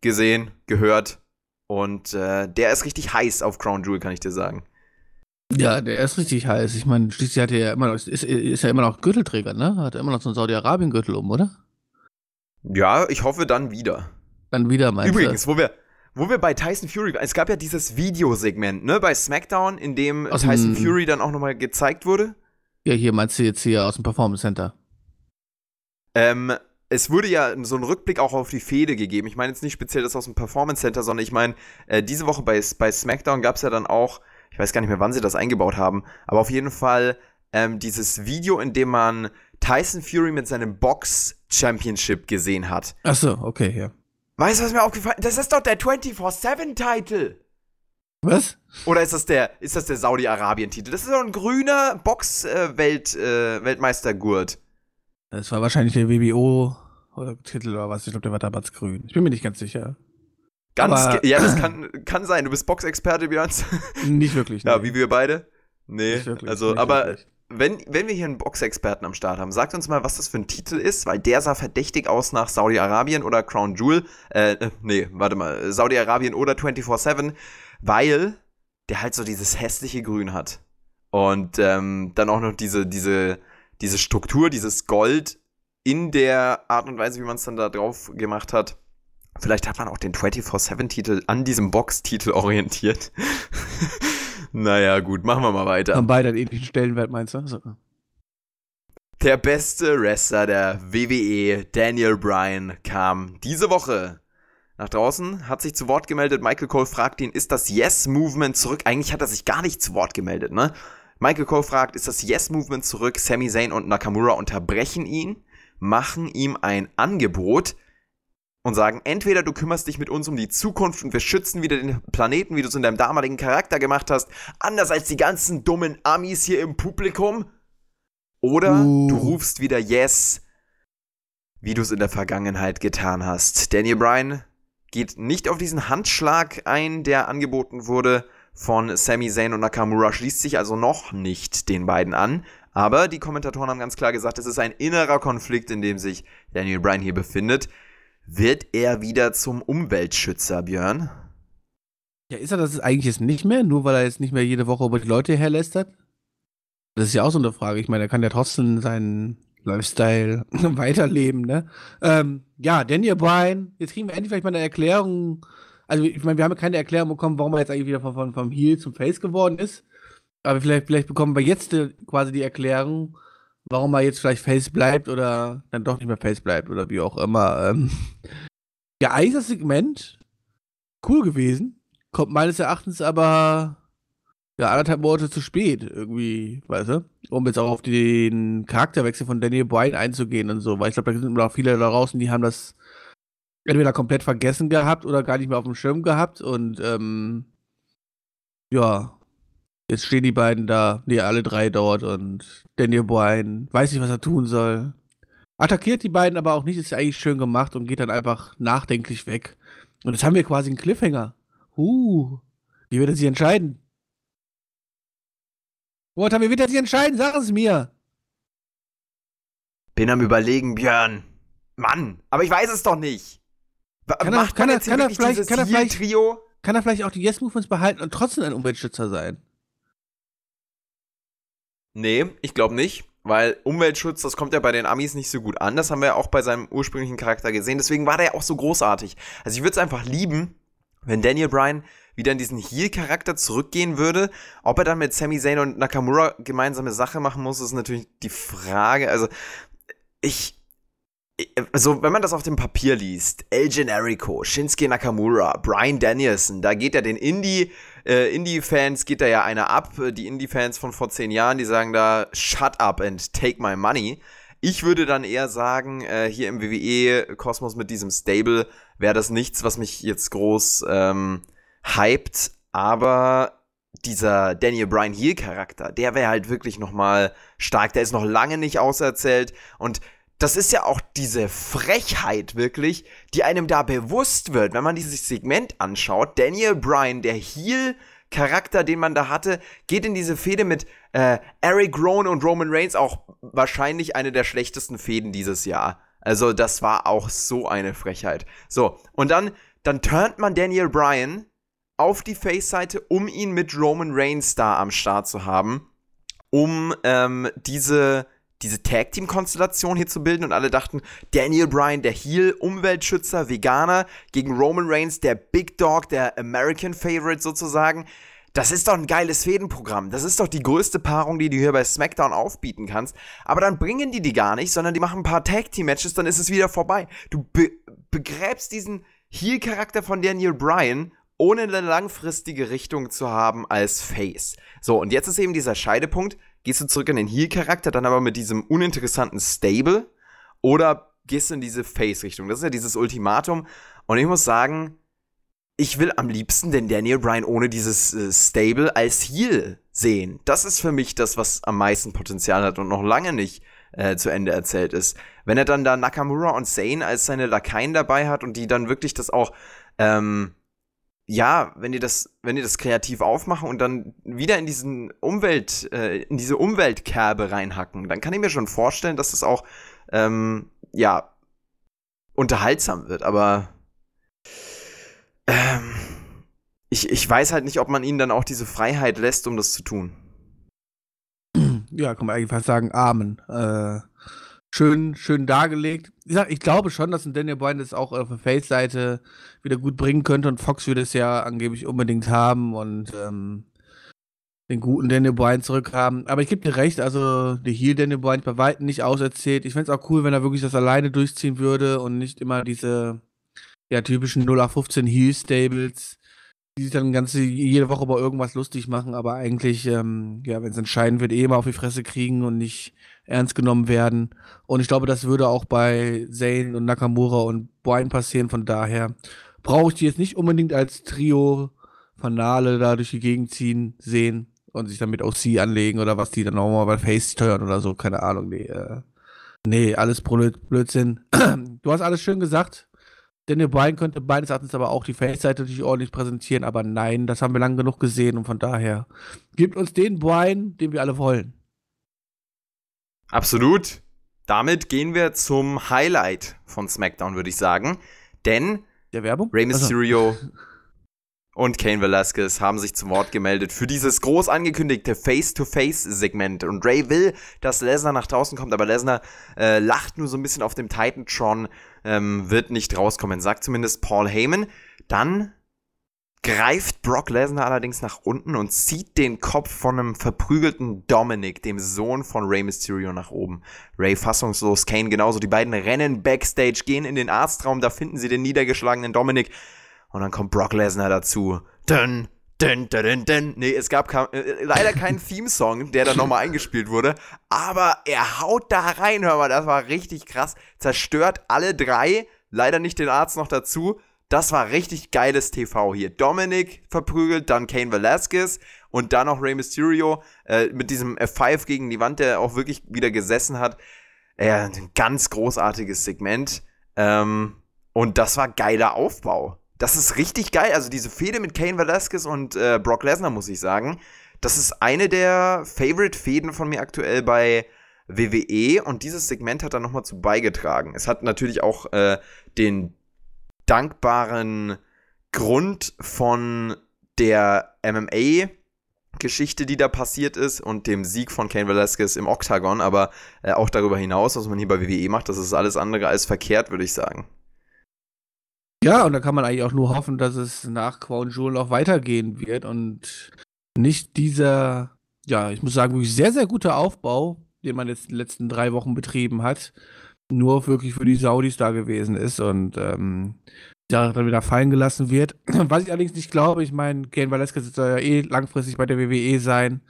gesehen, gehört und äh, der ist richtig heiß auf Crown Jewel, kann ich dir sagen. Ja, der ist richtig heiß. Ich meine, schließlich hat er ja immer noch, ist, ist ja immer noch Gürtelträger, ne? Hat er immer noch so einen Saudi-Arabien-Gürtel um, oder? Ja, ich hoffe dann wieder. Dann wieder meinst Übrigens, wo wir, wo wir bei Tyson Fury, es gab ja dieses Videosegment, ne, bei SmackDown, in dem aus Tyson Fury dann auch nochmal gezeigt wurde. Ja, hier meinst du jetzt hier aus dem Performance Center. Ähm, es wurde ja so ein Rückblick auch auf die Fehde gegeben. Ich meine jetzt nicht speziell das aus dem Performance Center, sondern ich meine, äh, diese Woche bei, bei SmackDown gab es ja dann auch, ich weiß gar nicht mehr, wann sie das eingebaut haben, aber auf jeden Fall ähm, dieses Video, in dem man Tyson Fury mit seinem Box Championship gesehen hat. Ach so, okay, ja. Weißt du, was mir aufgefallen ist? Das ist doch der 24-7-Titel. Was? Oder ist das der, ist das der Saudi-Arabien-Titel? Das ist doch ein grüner Box-Weltmeistergurt. Äh, das war wahrscheinlich der WBO-Titel oder was. Ich glaube, der war damals grün. Ich bin mir nicht ganz sicher. Ganz, Aber, ja, das kann, kann sein. Du bist Boxexperte, Björn. Nicht wirklich. Nee. Ja, wie wir beide. Nee, wirklich, also, aber wirklich wenn, wenn wir hier einen Boxexperten am Start haben, sagt uns mal, was das für ein Titel ist, weil der sah verdächtig aus nach Saudi-Arabien oder Crown Jewel. Äh, nee, warte mal, Saudi-Arabien oder 24-7, weil der halt so dieses hässliche Grün hat. Und ähm, dann auch noch diese, diese, diese Struktur, dieses Gold in der Art und Weise, wie man es dann da drauf gemacht hat. Vielleicht hat man auch den 24-7-Titel an diesem Box-Titel orientiert. [LAUGHS] Naja, gut, machen wir mal weiter. Haben beide einen ähnlichen Stellenwert, meinst du? So. Der beste Wrestler der WWE, Daniel Bryan, kam diese Woche nach draußen, hat sich zu Wort gemeldet. Michael Cole fragt ihn, ist das Yes-Movement zurück? Eigentlich hat er sich gar nicht zu Wort gemeldet, ne? Michael Cole fragt, ist das Yes-Movement zurück? Sami Zayn und Nakamura unterbrechen ihn, machen ihm ein Angebot und sagen, entweder du kümmerst dich mit uns um die Zukunft und wir schützen wieder den Planeten, wie du es in deinem damaligen Charakter gemacht hast, anders als die ganzen dummen Amis hier im Publikum, oder uh. du rufst wieder Yes, wie du es in der Vergangenheit getan hast. Daniel Bryan geht nicht auf diesen Handschlag ein, der angeboten wurde von Sami Zayn und Nakamura, schließt sich also noch nicht den beiden an. Aber die Kommentatoren haben ganz klar gesagt, es ist ein innerer Konflikt, in dem sich Daniel Bryan hier befindet. Wird er wieder zum Umweltschützer, Björn? Ja, ist er das eigentlich jetzt nicht mehr, nur weil er jetzt nicht mehr jede Woche über die Leute herlästert? Das ist ja auch so eine Frage. Ich meine, er kann ja trotzdem seinen Lifestyle [LAUGHS] weiterleben, ne? Ähm, ja, Daniel Bryan, jetzt kriegen wir endlich vielleicht mal eine Erklärung. Also, ich meine, wir haben ja keine Erklärung bekommen, warum er jetzt eigentlich wieder von, vom Heel zum Face geworden ist. Aber vielleicht, vielleicht bekommen wir jetzt äh, quasi die Erklärung, warum er jetzt vielleicht Face bleibt oder dann doch nicht mehr Face bleibt oder wie auch immer. Ähm, ja, das Segment cool gewesen. Kommt meines Erachtens aber ja, anderthalb Monate zu spät, irgendwie, weißt du? Um jetzt auch auf den Charakterwechsel von Daniel Bryan einzugehen und so, weil ich glaube, da sind immer noch viele da draußen, die haben das entweder komplett vergessen gehabt oder gar nicht mehr auf dem Schirm gehabt und ähm, ja, Jetzt stehen die beiden da, nee, alle drei dort und Daniel Bryan weiß nicht, was er tun soll. Attackiert die beiden aber auch nicht, ist eigentlich schön gemacht und geht dann einfach nachdenklich weg. Und jetzt haben wir quasi einen Cliffhanger. Uh, wie wird er sich entscheiden? Walter, wie wird er sich entscheiden? Sag es mir. Bin am überlegen, Björn. Mann, aber ich weiß es doch nicht. Kann er, kann er, kann er vielleicht, kann er vielleicht, Trio? kann er vielleicht auch die Yes-Movements behalten und trotzdem ein Umweltschützer sein? Nee, ich glaube nicht, weil Umweltschutz, das kommt ja bei den Amis nicht so gut an. Das haben wir ja auch bei seinem ursprünglichen Charakter gesehen. Deswegen war der ja auch so großartig. Also ich würde es einfach lieben, wenn Daniel Bryan wieder in diesen Heel-Charakter zurückgehen würde. Ob er dann mit Sami Zayn und Nakamura gemeinsame Sache machen muss, ist natürlich die Frage. Also ich, also wenn man das auf dem Papier liest, El Generico, Shinsuke Nakamura, Brian Danielson, da geht ja den Indie, äh, Indie-Fans geht da ja einer ab, die Indie-Fans von vor zehn Jahren, die sagen da, shut up and take my money. Ich würde dann eher sagen, äh, hier im WWE-Kosmos mit diesem Stable wäre das nichts, was mich jetzt groß ähm, hypt, aber dieser Daniel Bryan Heel-Charakter, der wäre halt wirklich nochmal stark, der ist noch lange nicht auserzählt. Und das ist ja auch diese Frechheit wirklich, die einem da bewusst wird, wenn man dieses Segment anschaut. Daniel Bryan, der Heel Charakter, den man da hatte, geht in diese Fehde mit äh, Eric Rowan und Roman Reigns auch wahrscheinlich eine der schlechtesten Fäden dieses Jahr. Also das war auch so eine Frechheit. So, und dann, dann turnt man Daniel Bryan auf die Face-Seite, um ihn mit Roman Reigns da am Start zu haben, um ähm, diese diese Tag-Team-Konstellation hier zu bilden und alle dachten, Daniel Bryan, der Heel, Umweltschützer, Veganer, gegen Roman Reigns, der Big Dog, der American Favorite sozusagen. Das ist doch ein geiles Fädenprogramm. Das ist doch die größte Paarung, die du hier bei SmackDown aufbieten kannst. Aber dann bringen die die gar nicht, sondern die machen ein paar Tag-Team-Matches, dann ist es wieder vorbei. Du be begräbst diesen Heel-Charakter von Daniel Bryan ohne eine langfristige Richtung zu haben als Face. So, und jetzt ist eben dieser Scheidepunkt Gehst du zurück in den Heal-Charakter, dann aber mit diesem uninteressanten Stable? Oder gehst du in diese Face-Richtung? Das ist ja dieses Ultimatum. Und ich muss sagen, ich will am liebsten den Daniel Bryan ohne dieses äh, Stable als Heal sehen. Das ist für mich das, was am meisten Potenzial hat und noch lange nicht äh, zu Ende erzählt ist. Wenn er dann da Nakamura und Zane als seine Lakaien dabei hat und die dann wirklich das auch ähm, ja, wenn die das, wenn die das kreativ aufmachen und dann wieder in diesen Umwelt, äh, in diese Umweltkerbe reinhacken, dann kann ich mir schon vorstellen, dass das auch, ähm, ja, unterhaltsam wird. Aber ähm, ich, ich weiß halt nicht, ob man ihnen dann auch diese Freiheit lässt, um das zu tun. Ja, kann man eigentlich fast sagen, Amen. Äh, schön, schön dargelegt. Ich, sag, ich glaube schon, dass ein Daniel Bryan das auch auf der Face-Seite wieder gut bringen könnte und Fox würde es ja angeblich unbedingt haben und ähm, den guten Daniel Bryan zurückhaben. Aber ich gebe dir recht, also der Heel Daniel Bryan bei weitem nicht auserzählt. Ich fände es auch cool, wenn er wirklich das alleine durchziehen würde und nicht immer diese ja, typischen 0815 Heel-Stables, die sich dann ganze, jede Woche über irgendwas lustig machen, aber eigentlich, ähm, ja, wenn es entscheiden wird, eh immer auf die Fresse kriegen und nicht ernst genommen werden. Und ich glaube, das würde auch bei Zane und Nakamura und Bryan passieren. Von daher brauche ich die jetzt nicht unbedingt als Trio Fanale da durch die Gegend ziehen, sehen und sich damit auch sie anlegen oder was die dann nochmal bei Face steuern oder so. Keine Ahnung. Nee, äh, nee alles Blödsinn. [CLEARS THROAT] du hast alles schön gesagt. Daniel Bryan könnte meines Erachtens aber auch die Face-Seite natürlich ordentlich präsentieren, aber nein, das haben wir lang genug gesehen und von daher gibt uns den Bryan, den wir alle wollen. Absolut. Damit gehen wir zum Highlight von SmackDown, würde ich sagen. Denn Der Werbung? Rey Mysterio also. [LAUGHS] und Kane Velasquez haben sich zum Wort gemeldet für dieses groß angekündigte Face-to-Face-Segment. Und Ray will, dass Lesnar nach draußen kommt, aber Lesnar äh, lacht nur so ein bisschen auf dem Titantron, ähm, wird nicht rauskommen, sagt zumindest Paul Heyman. Dann greift Brock Lesnar allerdings nach unten und zieht den Kopf von einem verprügelten Dominic, dem Sohn von Rey Mysterio, nach oben. Ray fassungslos, Kane genauso. Die beiden rennen backstage, gehen in den Arztraum, da finden sie den niedergeschlagenen Dominic. Und dann kommt Brock Lesnar dazu. Dun, dun, dun, dun, dun. Nee, es gab äh, leider keinen Theme-Song, der dann nochmal eingespielt wurde. Aber er haut da rein, hör mal, das war richtig krass. Zerstört alle drei. Leider nicht den Arzt noch dazu das war richtig geiles TV hier. Dominic verprügelt, dann Kane Velasquez und dann noch Rey Mysterio äh, mit diesem F5 gegen die Wand, der auch wirklich wieder gesessen hat. Äh, ein ganz großartiges Segment. Ähm, und das war geiler Aufbau. Das ist richtig geil. Also diese Fehde mit Kane Velasquez und äh, Brock Lesnar, muss ich sagen. Das ist eine der Favorite-Fäden von mir aktuell bei WWE und dieses Segment hat da nochmal zu beigetragen. Es hat natürlich auch äh, den dankbaren Grund von der MMA Geschichte, die da passiert ist und dem Sieg von Kane Velasquez im Octagon, aber äh, auch darüber hinaus, was man hier bei WWE macht, das ist alles andere als verkehrt, würde ich sagen. Ja, und da kann man eigentlich auch nur hoffen, dass es nach Crown Jewel noch weitergehen wird und nicht dieser, ja, ich muss sagen, wirklich sehr, sehr guter Aufbau, den man jetzt in den letzten drei Wochen betrieben hat, nur wirklich für die Saudis da gewesen ist und ähm, da dann wieder fallen gelassen wird. [CLEARS THROAT] Was ich allerdings nicht glaube, ich meine, Kane Velasquez soll ja eh langfristig bei der WWE sein.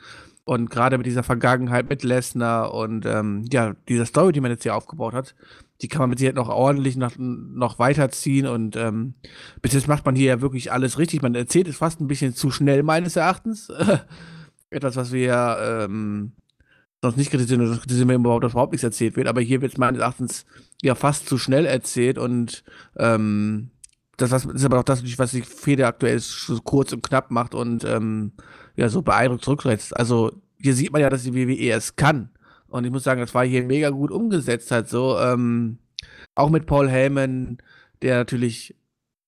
Und gerade mit dieser Vergangenheit mit Lesnar und ähm, ja, dieser Story, die man jetzt hier aufgebaut hat, die kann man mit Sicherheit noch ordentlich noch, noch weiterziehen. Und ähm, bis jetzt macht man hier ja wirklich alles richtig. Man erzählt es fast ein bisschen zu schnell, meines Erachtens. [LAUGHS] Etwas, was wir ähm, sonst nicht kritisieren, sonst kritisieren wir überhaupt, dass überhaupt nichts erzählt wird. Aber hier wird es meines Erachtens ja fast zu schnell erzählt und ähm, das ist aber auch das, was die Fede aktuell so kurz und knapp macht und ähm, ja, so beeindruckt zurücksetzt. Also hier sieht man ja, dass die WWE es kann. Und ich muss sagen, das war hier mega gut umgesetzt halt so. Ähm, auch mit Paul Heyman, der natürlich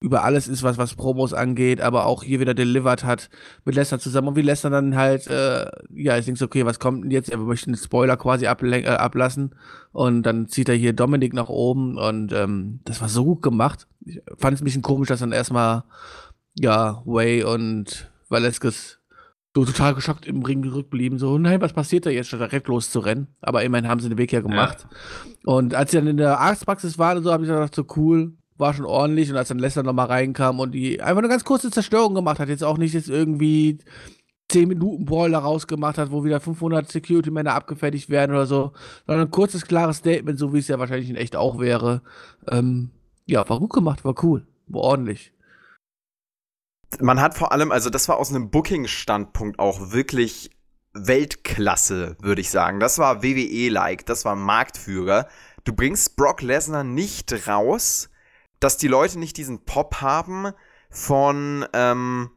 über alles ist, was, was Promos angeht, aber auch hier wieder delivered hat mit Lesnar zusammen und wie Lesnar dann halt, äh, ja, ich denke, okay, was kommt denn jetzt? Er möchte einen Spoiler quasi äh, ablassen und dann zieht er hier Dominik nach oben und ähm, das war so gut gemacht. Ich fand es ein bisschen komisch, dass dann erstmal, ja, Way und Valeskes so total geschockt im Ring zurückblieben, so, nein, was passiert da jetzt, statt direkt loszurennen. Aber immerhin haben sie den Weg ja gemacht. Ja. Und als sie dann in der Arztpraxis waren und so, habe ich gedacht, so cool, war schon ordentlich. Und als dann Lester nochmal reinkam und die einfach eine ganz kurze Zerstörung gemacht hat, jetzt auch nicht jetzt irgendwie 10 Minuten Brawl daraus gemacht hat, wo wieder 500 Security-Männer abgefertigt werden oder so, sondern ein kurzes, klares Statement, so wie es ja wahrscheinlich in echt auch wäre. Ähm, ja, war gut gemacht, war cool, war ordentlich. Man hat vor allem, also das war aus einem Booking-Standpunkt auch wirklich Weltklasse, würde ich sagen. Das war WWE-like, das war Marktführer. Du bringst Brock Lesnar nicht raus, dass die Leute nicht diesen Pop haben von, ähm,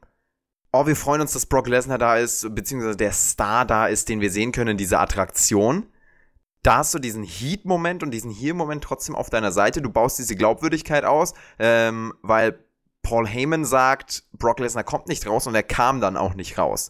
oh, wir freuen uns, dass Brock Lesnar da ist, beziehungsweise der Star da ist, den wir sehen können, diese Attraktion. Da hast du diesen Heat-Moment und diesen Heal-Moment trotzdem auf deiner Seite. Du baust diese Glaubwürdigkeit aus, ähm, weil Paul Heyman sagt, Brock Lesnar kommt nicht raus und er kam dann auch nicht raus.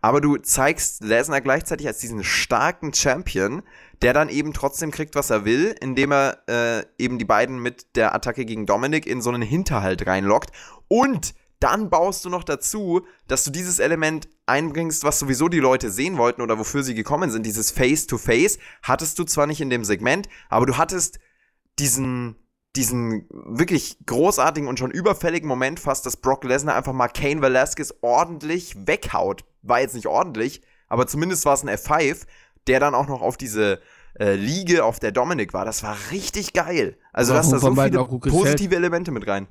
Aber du zeigst Lesnar gleichzeitig als diesen starken Champion, der dann eben trotzdem kriegt, was er will, indem er äh, eben die beiden mit der Attacke gegen Dominic in so einen Hinterhalt reinlockt. Und dann baust du noch dazu, dass du dieses Element einbringst, was sowieso die Leute sehen wollten oder wofür sie gekommen sind. Dieses Face-to-Face -face, hattest du zwar nicht in dem Segment, aber du hattest diesen, diesen wirklich großartigen und schon überfälligen Moment fast, dass Brock Lesnar einfach mal Kane Velasquez ordentlich weghaut. War jetzt nicht ordentlich, aber zumindest war es ein F5 der dann auch noch auf diese äh, Liege, auf der Dominik war. Das war richtig geil. Also, ja, da so viele positive Elemente mit rein.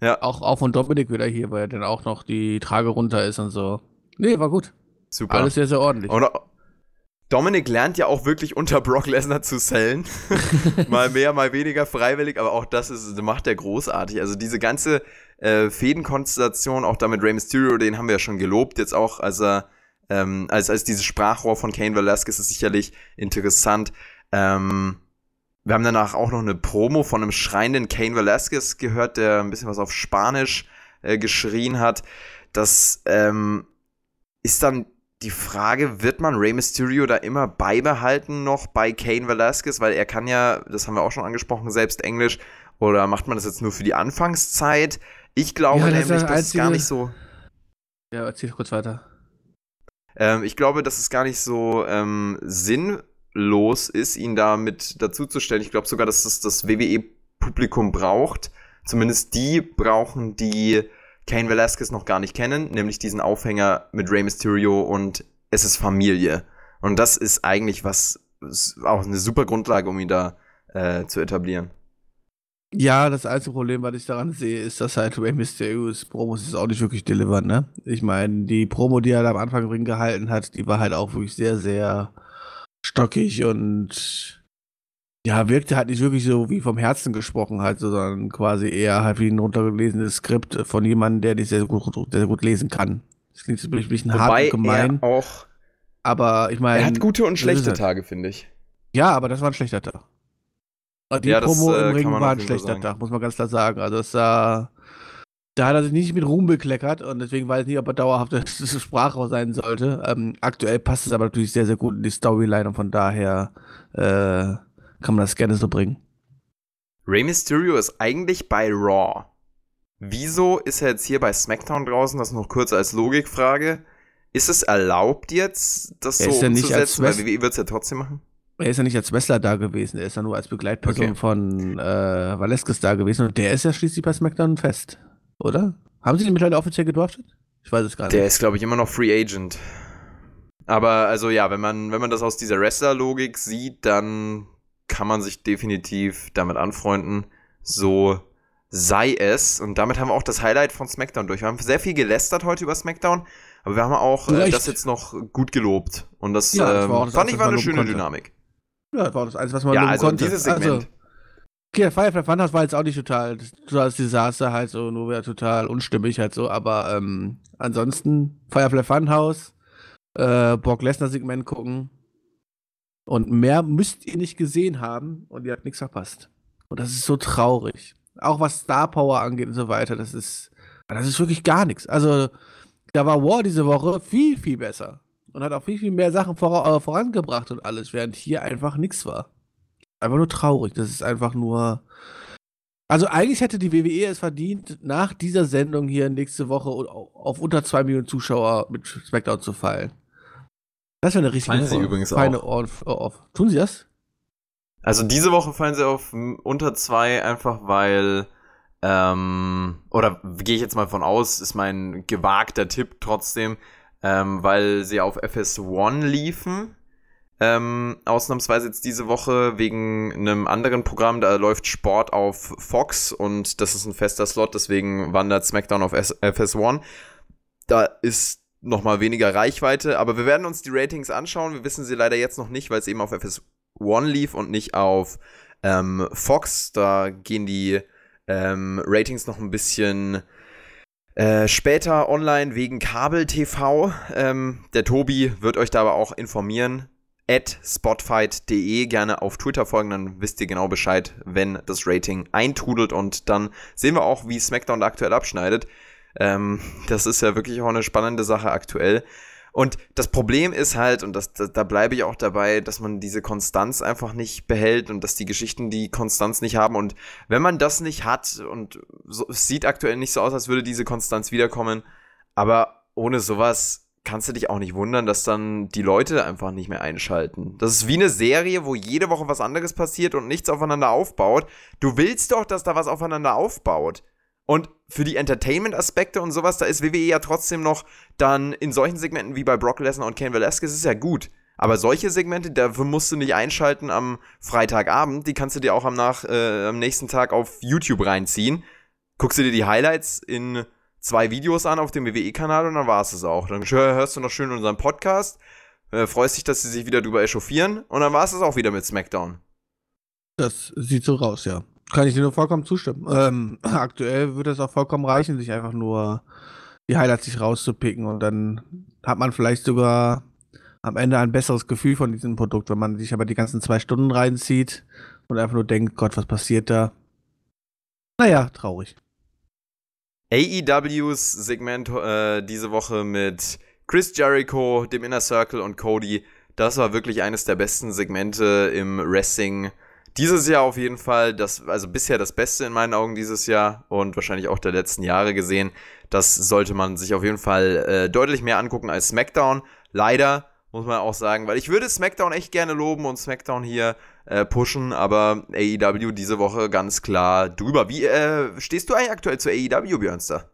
Ja. Auch, auch von Dominik wieder hier, weil dann auch noch die Trage runter ist und so. Nee, war gut. Super. Alles sehr, sehr ordentlich. Und Dominik lernt ja auch wirklich unter Brock Lesnar zu sellen. [LAUGHS] mal mehr, mal weniger freiwillig, aber auch das ist, macht er großartig. Also diese ganze äh, Fädenkonstellation, auch da mit Rey Mysterio, den haben wir ja schon gelobt, jetzt auch, als er ähm, als, als dieses Sprachrohr von Kane Velasquez ist sicherlich interessant. Ähm, wir haben danach auch noch eine Promo von einem schreienden Kane Velasquez gehört, der ein bisschen was auf Spanisch äh, geschrien hat. Das ähm, ist dann die Frage, wird man Rey Mysterio da immer beibehalten noch bei Kane Velasquez? Weil er kann ja, das haben wir auch schon angesprochen, selbst Englisch. Oder macht man das jetzt nur für die Anfangszeit? Ich glaube ja, nämlich, das ist gar nicht so. Ja, erzähl kurz weiter. Ähm, ich glaube, dass es gar nicht so ähm, sinnlos ist, ihn da mit dazuzustellen. Ich glaube sogar, dass es das WWE-Publikum braucht. Zumindest die brauchen, die Kane Velasquez noch gar nicht kennen, nämlich diesen Aufhänger mit Rey Mysterio und es ist Familie. Und das ist eigentlich was, auch eine super Grundlage, um ihn da äh, zu etablieren. Ja, das einzige Problem, was ich daran sehe, ist, dass halt Rey Mysterios Promos ist auch nicht wirklich delivered, ne? Ich meine, die Promo, die er da am Anfang im gehalten hat, die war halt auch wirklich sehr, sehr stockig und Ja, wirkte halt nicht wirklich so wie vom Herzen gesprochen halt, sondern quasi eher halt wie ein runtergelesenes Skript von jemandem, der nicht sehr gut, sehr gut lesen kann. Das klingt so ein bisschen hart und gemein. er auch. Aber ich meine. Er hat gute und das schlechte Tage, finde ich. Ja, aber das war ein schlechter Tag. Die Ja, das, Promo äh, im Ring war ein schlechter sagen. Tag, muss man ganz klar sagen. Also es sah, da hat er sich nicht mit Ruhm bekleckert und deswegen weiß ich nicht, ob er dauerhaft [LAUGHS] das Sprachrohr sein sollte. Ähm, aktuell passt es aber natürlich sehr, sehr gut in die Storyline und von daher äh, kann man das gerne so bringen. Rey Mysterio ist eigentlich bei Raw. Wieso ist er jetzt hier bei SmackDown draußen? Das noch kurz als Logikfrage. Ist es erlaubt jetzt, das Er so ja umzusetzen? Weil WWE wird es ja trotzdem machen. Er ist ja nicht als Wrestler da gewesen, er ist ja nur als Begleitperson Okay. von äh, Valeskis da gewesen und der ist ja schließlich bei SmackDown fest, oder? Haben sie den mittlerweile offiziell gedraftet? Ich weiß es gar Der nicht. ist, glaube ich, immer noch Free Agent. Aber also ja, wenn man, wenn man das aus dieser Wrestler-Logik sieht, dann kann man sich definitiv damit anfreunden. So sei es. Und damit haben wir auch das Highlight von SmackDown durch. Wir haben sehr viel gelästert heute über SmackDown, aber wir haben auch äh, das jetzt noch gut gelobt. Und das, Ja, das ähm, das fand ich war eine schöne konnte. Dynamik. Ja, das war das Einzige, was man Ja, also konnte. dieses Segment. Also, okay, Firefly Funhouse war jetzt auch nicht total, totales Desaster, halt so, nur wieder total unstimmig halt so, aber ähm, ansonsten Firefly Funhouse, äh, Brock Lesnar Segment gucken und mehr müsst ihr nicht gesehen haben und ihr habt nichts verpasst. Und das ist so traurig. Auch was Star Power angeht und so weiter, das ist, das ist wirklich gar nichts. Also, da war War diese Woche viel, viel besser. Und hat auch viel, viel mehr Sachen vora äh, vorangebracht und alles, während hier einfach nichts war. Einfach nur traurig. Das ist einfach nur. Also eigentlich hätte die WWE es verdient, nach dieser Sendung hier nächste Woche au- auf unter zwei Millionen Zuschauer mit SmackDown zu fallen. Das wäre eine richtige Fallen sie übrigens feine auch. Off- Off. Tun sie das? Also diese Woche fallen sie auf unter zwei, einfach weil, ähm, oder gehe ich jetzt mal von aus, ist mein gewagter Tipp trotzdem, ähm, weil sie auf FS1 liefen. Ähm, ausnahmsweise jetzt diese Woche wegen einem anderen Programm, da läuft Sport auf Fox und das ist ein fester Slot, deswegen wandert SmackDown auf S FS1. Da ist nochmal weniger Reichweite, aber wir werden uns die Ratings anschauen. Wir wissen sie leider jetzt noch nicht, weil es eben auf FS1 lief und nicht auf ähm, Fox. Da gehen die ähm, Ratings noch ein bisschen äh, später online wegen Kabel-TV. Ähm, der Tobi wird euch da aber auch informieren. At spotfight.de gerne auf Twitter folgen, dann wisst ihr genau Bescheid, wenn das Rating eintrudelt und dann sehen wir auch, wie SmackDown aktuell abschneidet. Ähm, das ist ja wirklich auch eine spannende Sache aktuell. Und das Problem ist halt, und das, da, da bleibe ich auch dabei, dass man diese Konstanz einfach nicht behält und dass die Geschichten die Konstanz nicht haben. Und wenn man das nicht hat, und so, es sieht aktuell nicht so aus, als würde diese Konstanz wiederkommen, aber ohne sowas kannst du dich auch nicht wundern, dass dann die Leute einfach nicht mehr einschalten. Das ist wie eine Serie, wo jede Woche was anderes passiert und nichts aufeinander aufbaut. Du willst doch, dass da was aufeinander aufbaut. Und für die Entertainment-Aspekte und sowas, da ist WWE ja trotzdem noch dann in solchen Segmenten wie bei Brock Lesnar und Ken Velasquez ist ja gut. Aber solche Segmente, dafür musst du nicht einschalten am Freitagabend, die kannst du dir auch am, nach, äh, am nächsten Tag auf YouTube reinziehen. Guckst du dir die Highlights in zwei Videos an auf dem WWE-Kanal und dann war es es auch. Dann hör- hörst du noch schön unseren Podcast, äh, freust dich, dass sie sich wieder drüber echauffieren und dann war es es auch wieder mit SmackDown. Das sieht so raus, ja. Kann ich dir nur vollkommen zustimmen. Ähm, [CLEARS THROAT] aktuell würde es auch vollkommen reichen, sich einfach nur die Highlights sich rauszupicken und dann hat man vielleicht sogar am Ende ein besseres Gefühl von diesem Produkt, wenn man sich aber die ganzen zwei Stunden reinzieht und einfach nur denkt, Gott, was passiert da? Naja, traurig. AEWs Segment äh, diese Woche mit Chris Jericho, dem Inner Circle und Cody. Das war wirklich eines der besten Segmente im Wrestling. Dieses Jahr auf jeden Fall, das, also bisher das Beste in meinen Augen dieses Jahr und wahrscheinlich auch der letzten Jahre gesehen. Das sollte man sich auf jeden Fall äh, deutlich mehr angucken als SmackDown. Leider muss man auch sagen, weil ich würde SmackDown echt gerne loben und SmackDown hier äh, pushen, aber AEW diese Woche ganz klar drüber. Wie äh, stehst du eigentlich aktuell zu AEW, Björnster?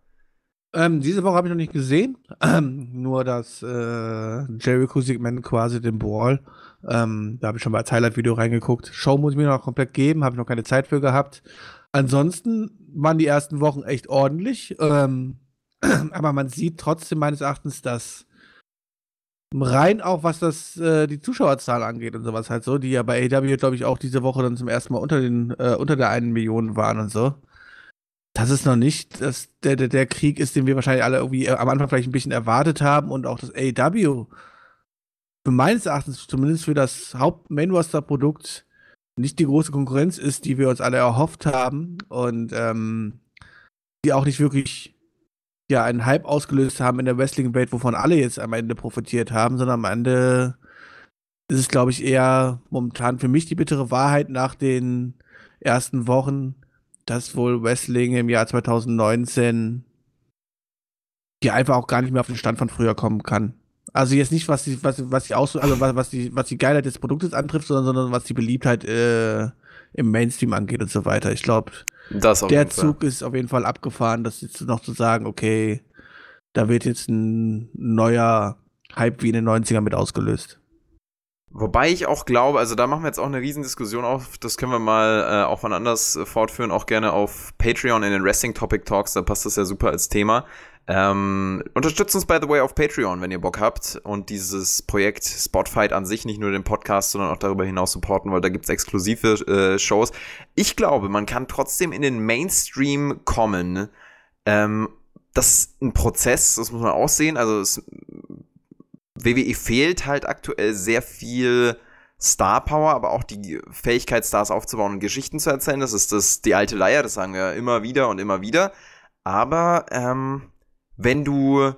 Ähm, diese Woche habe ich noch nicht gesehen. Ähm, [CLEARS THROAT] nur das äh, Jericho-Segment quasi, den Brawl. Ähm, da habe ich schon mal als Highlight-Video reingeguckt. Show muss ich mir noch komplett geben, habe ich noch keine Zeit für gehabt. Ansonsten waren die ersten Wochen echt ordentlich. Ähm, [CLEARS THROAT] aber man sieht trotzdem meines Erachtens, dass rein auch was das äh, die Zuschauerzahl angeht und sowas halt so, die ja bei AW glaube ich auch diese Woche dann zum ersten Mal unter den äh, unter der einen Million waren und so. Das ist noch nicht das, der, der, der Krieg ist, den wir wahrscheinlich alle irgendwie am Anfang vielleicht ein bisschen erwartet haben und auch das AW meines Erachtens zumindest für das Haupt-Main-Roster-Produkt nicht die große Konkurrenz ist, die wir uns alle erhofft haben und ähm, die auch nicht wirklich ja einen Hype ausgelöst haben in der Wrestling-Welt, wovon alle jetzt am Ende profitiert haben, sondern am Ende ist es, glaube ich, eher momentan für mich die bittere Wahrheit nach den ersten Wochen, dass wohl Wrestling im Jahr 2019 die einfach auch gar nicht mehr auf den Stand von früher kommen kann. Also jetzt nicht, was die, was, was die Aus also was, was die, was die Geilheit des Produktes antrifft, sondern, sondern was die Beliebtheit äh, im Mainstream angeht und so weiter. Ich glaube, der Zug ist auf jeden Fall abgefahren, das jetzt noch zu sagen, okay, da wird jetzt ein neuer Hype wie in den 90ern mit ausgelöst. Wobei ich auch glaube, also da machen wir jetzt auch eine Riesendiskussion auf, das können wir mal äh, auch wann anders äh, fortführen, auch gerne auf Patreon in den Wrestling Topic Talks, da passt das ja super als Thema. Ähm, unterstützt uns by the way auf Patreon, wenn ihr Bock habt und dieses Projekt Spotfight an sich, nicht nur den Podcast, sondern auch darüber hinaus supporten wollt. Da gibt's exklusive äh, Shows. Ich glaube, man kann trotzdem in den Mainstream kommen. Ähm, das ist ein Prozess, das muss man auch sehen. Also es, WWE fehlt halt aktuell sehr viel Star Power, aber auch die Fähigkeit, Stars aufzubauen und Geschichten zu erzählen. Das ist das die alte Leier, das sagen wir immer wieder und immer wieder. Aber ähm, wenn du,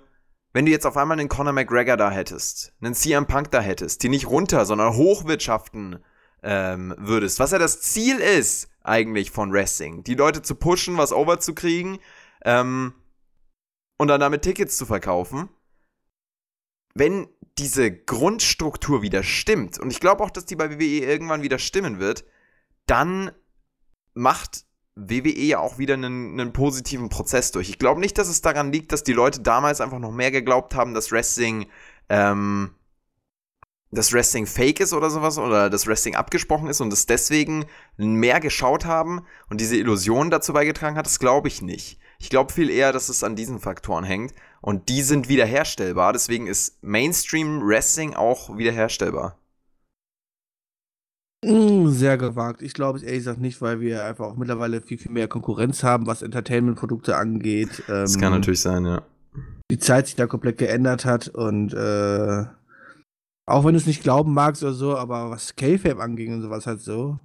wenn du jetzt auf einmal einen Conor McGregor da hättest, einen CM Punk da hättest, die nicht runter, sondern hochwirtschaften ähm, würdest, was ja das Ziel ist eigentlich von Wrestling, die Leute zu pushen, was over zu kriegen ähm, und dann damit Tickets zu verkaufen. Wenn diese Grundstruktur wieder stimmt, und ich glaube auch, dass die bei WWE irgendwann wieder stimmen wird, dann macht WWE ja auch wieder einen, einen positiven Prozess durch. Ich glaube nicht, dass es daran liegt, dass die Leute damals einfach noch mehr geglaubt haben, dass Wrestling, ähm, dass Wrestling fake ist oder sowas oder dass Wrestling abgesprochen ist und es deswegen mehr geschaut haben und diese Illusion dazu beigetragen hat, das glaube ich nicht. Ich glaube viel eher, dass es an diesen Faktoren hängt und die sind wiederherstellbar. Deswegen ist Mainstream Wrestling auch wiederherstellbar. Mm, sehr gewagt. Ich glaube es ehrlich gesagt nicht, weil wir einfach auch mittlerweile viel, viel mehr Konkurrenz haben, was Entertainment-Produkte angeht. das kann ähm, natürlich sein, ja. Die Zeit sich da komplett geändert hat und äh, auch wenn du es nicht glauben magst oder so, aber was K-Fape anging und sowas halt so,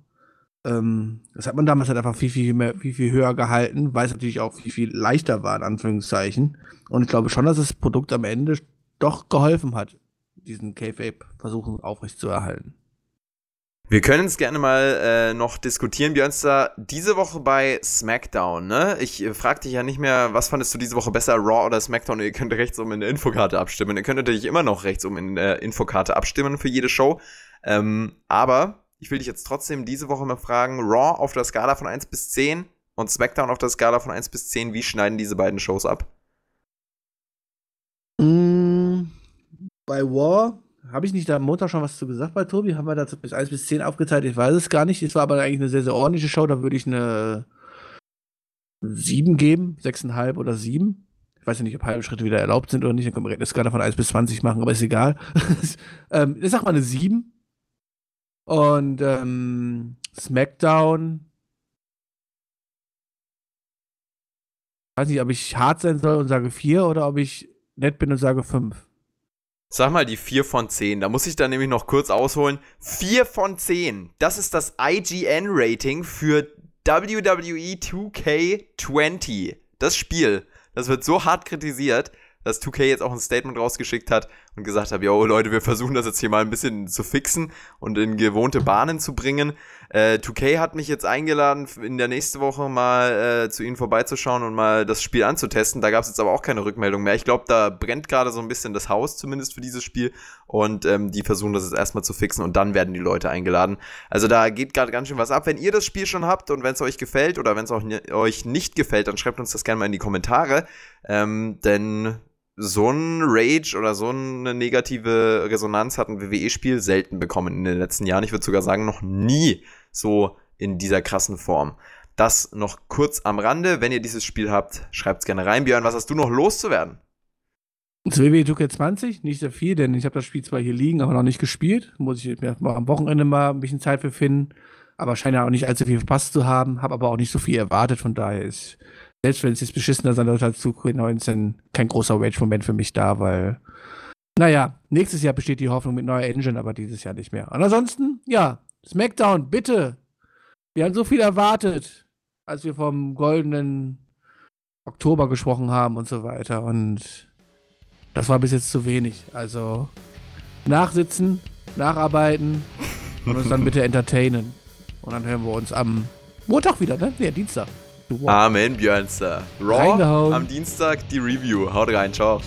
ähm, das hat man damals halt einfach viel, viel, mehr, viel, viel höher gehalten, weil es natürlich auch viel, viel leichter war, in Anführungszeichen. Und ich glaube schon, dass das Produkt am Ende doch geholfen hat, diesen K-Fape-Versuchen aufrechtzuerhalten. Wir können es gerne mal äh, noch diskutieren, Björnster. Diese Woche bei SmackDown, ne? Ich äh, frag dich ja nicht mehr, was fandest du diese Woche besser, Raw oder SmackDown? Ihr könnt rechts um in der Infokarte abstimmen. Ihr könnt natürlich immer noch rechts um in der Infokarte abstimmen für jede Show. Ähm, aber ich will dich jetzt trotzdem diese Woche mal fragen, Raw auf der Skala von 1 bis 10 und SmackDown auf der Skala von 1 bis 10, wie schneiden diese beiden Shows ab? Mm, bei Raw habe ich nicht am Montag schon was zu gesagt bei Tobi? Haben wir da bis 1 bis 10 aufgeteilt? Ich weiß es gar nicht. Es war aber eigentlich eine sehr, sehr ordentliche Show. Da würde ich eine 7 geben, 6,5 oder 7. Ich weiß ja nicht, ob halbe Schritte wieder erlaubt sind oder nicht. Dann können wir eine Skala von 1 bis 20 machen, aber ist egal. [LAUGHS] ähm, ich sag mal eine 7. Und ähm, SmackDown. Ich weiß nicht, ob ich hart sein soll und sage 4 oder ob ich nett bin und sage 5. Sag mal die 4 von 10. Da muss ich dann nämlich noch kurz ausholen. 4 von 10. Das ist das IGN-Rating für WWE 2K20. Das Spiel. Das wird so hart kritisiert, dass 2K jetzt auch ein Statement rausgeschickt hat und gesagt hat, yo Leute, wir versuchen das jetzt hier mal ein bisschen zu fixen und in gewohnte Bahnen zu bringen. Äh, 2K hat mich jetzt eingeladen, in der nächsten Woche mal äh, zu ihnen vorbeizuschauen und mal das Spiel anzutesten. Da gab es jetzt aber auch keine Rückmeldung mehr. Ich glaube, da brennt gerade so ein bisschen das Haus, zumindest für dieses Spiel. Und ähm, die versuchen das jetzt erstmal zu fixen und dann werden die Leute eingeladen. Also da geht gerade ganz schön was ab. Wenn ihr das Spiel schon habt und wenn es euch gefällt oder wenn es euch nicht gefällt, dann schreibt uns das gerne mal in die Kommentare. Ähm, denn so ein Rage oder so eine negative Resonanz hat ein WWE-Spiel selten bekommen in den letzten Jahren. Ich würde sogar sagen, noch nie so in dieser krassen Form. Das noch kurz am Rande. Wenn ihr dieses Spiel habt, schreibt es gerne rein. Björn, was hast du noch loszuwerden? Zu WWE 2K20 nicht sehr viel, denn ich habe das Spiel zwar hier liegen, aber noch nicht gespielt. Muss ich mir am Wochenende mal ein bisschen Zeit für finden. Aber scheint ja auch nicht allzu viel verpasst zu haben. Habe aber auch nicht so viel erwartet. Von daher ist, selbst wenn es jetzt beschissener sein sollte als zu 19, kein großer Rage-Moment für mich da, weil, naja, nächstes Jahr besteht die Hoffnung mit neuer Engine, aber dieses Jahr nicht mehr. Und ansonsten, ja, SmackDown, bitte. Wir haben so viel erwartet, als wir vom goldenen Oktober gesprochen haben und so weiter. Und das war bis jetzt zu wenig. Also nachsitzen, nacharbeiten [LAUGHS] und uns dann bitte entertainen. Und dann hören wir uns am Montag wieder, ne? Nee, Dienstag. Amen, Björnster. Raw am Dienstag die Review. Haut rein, ciao.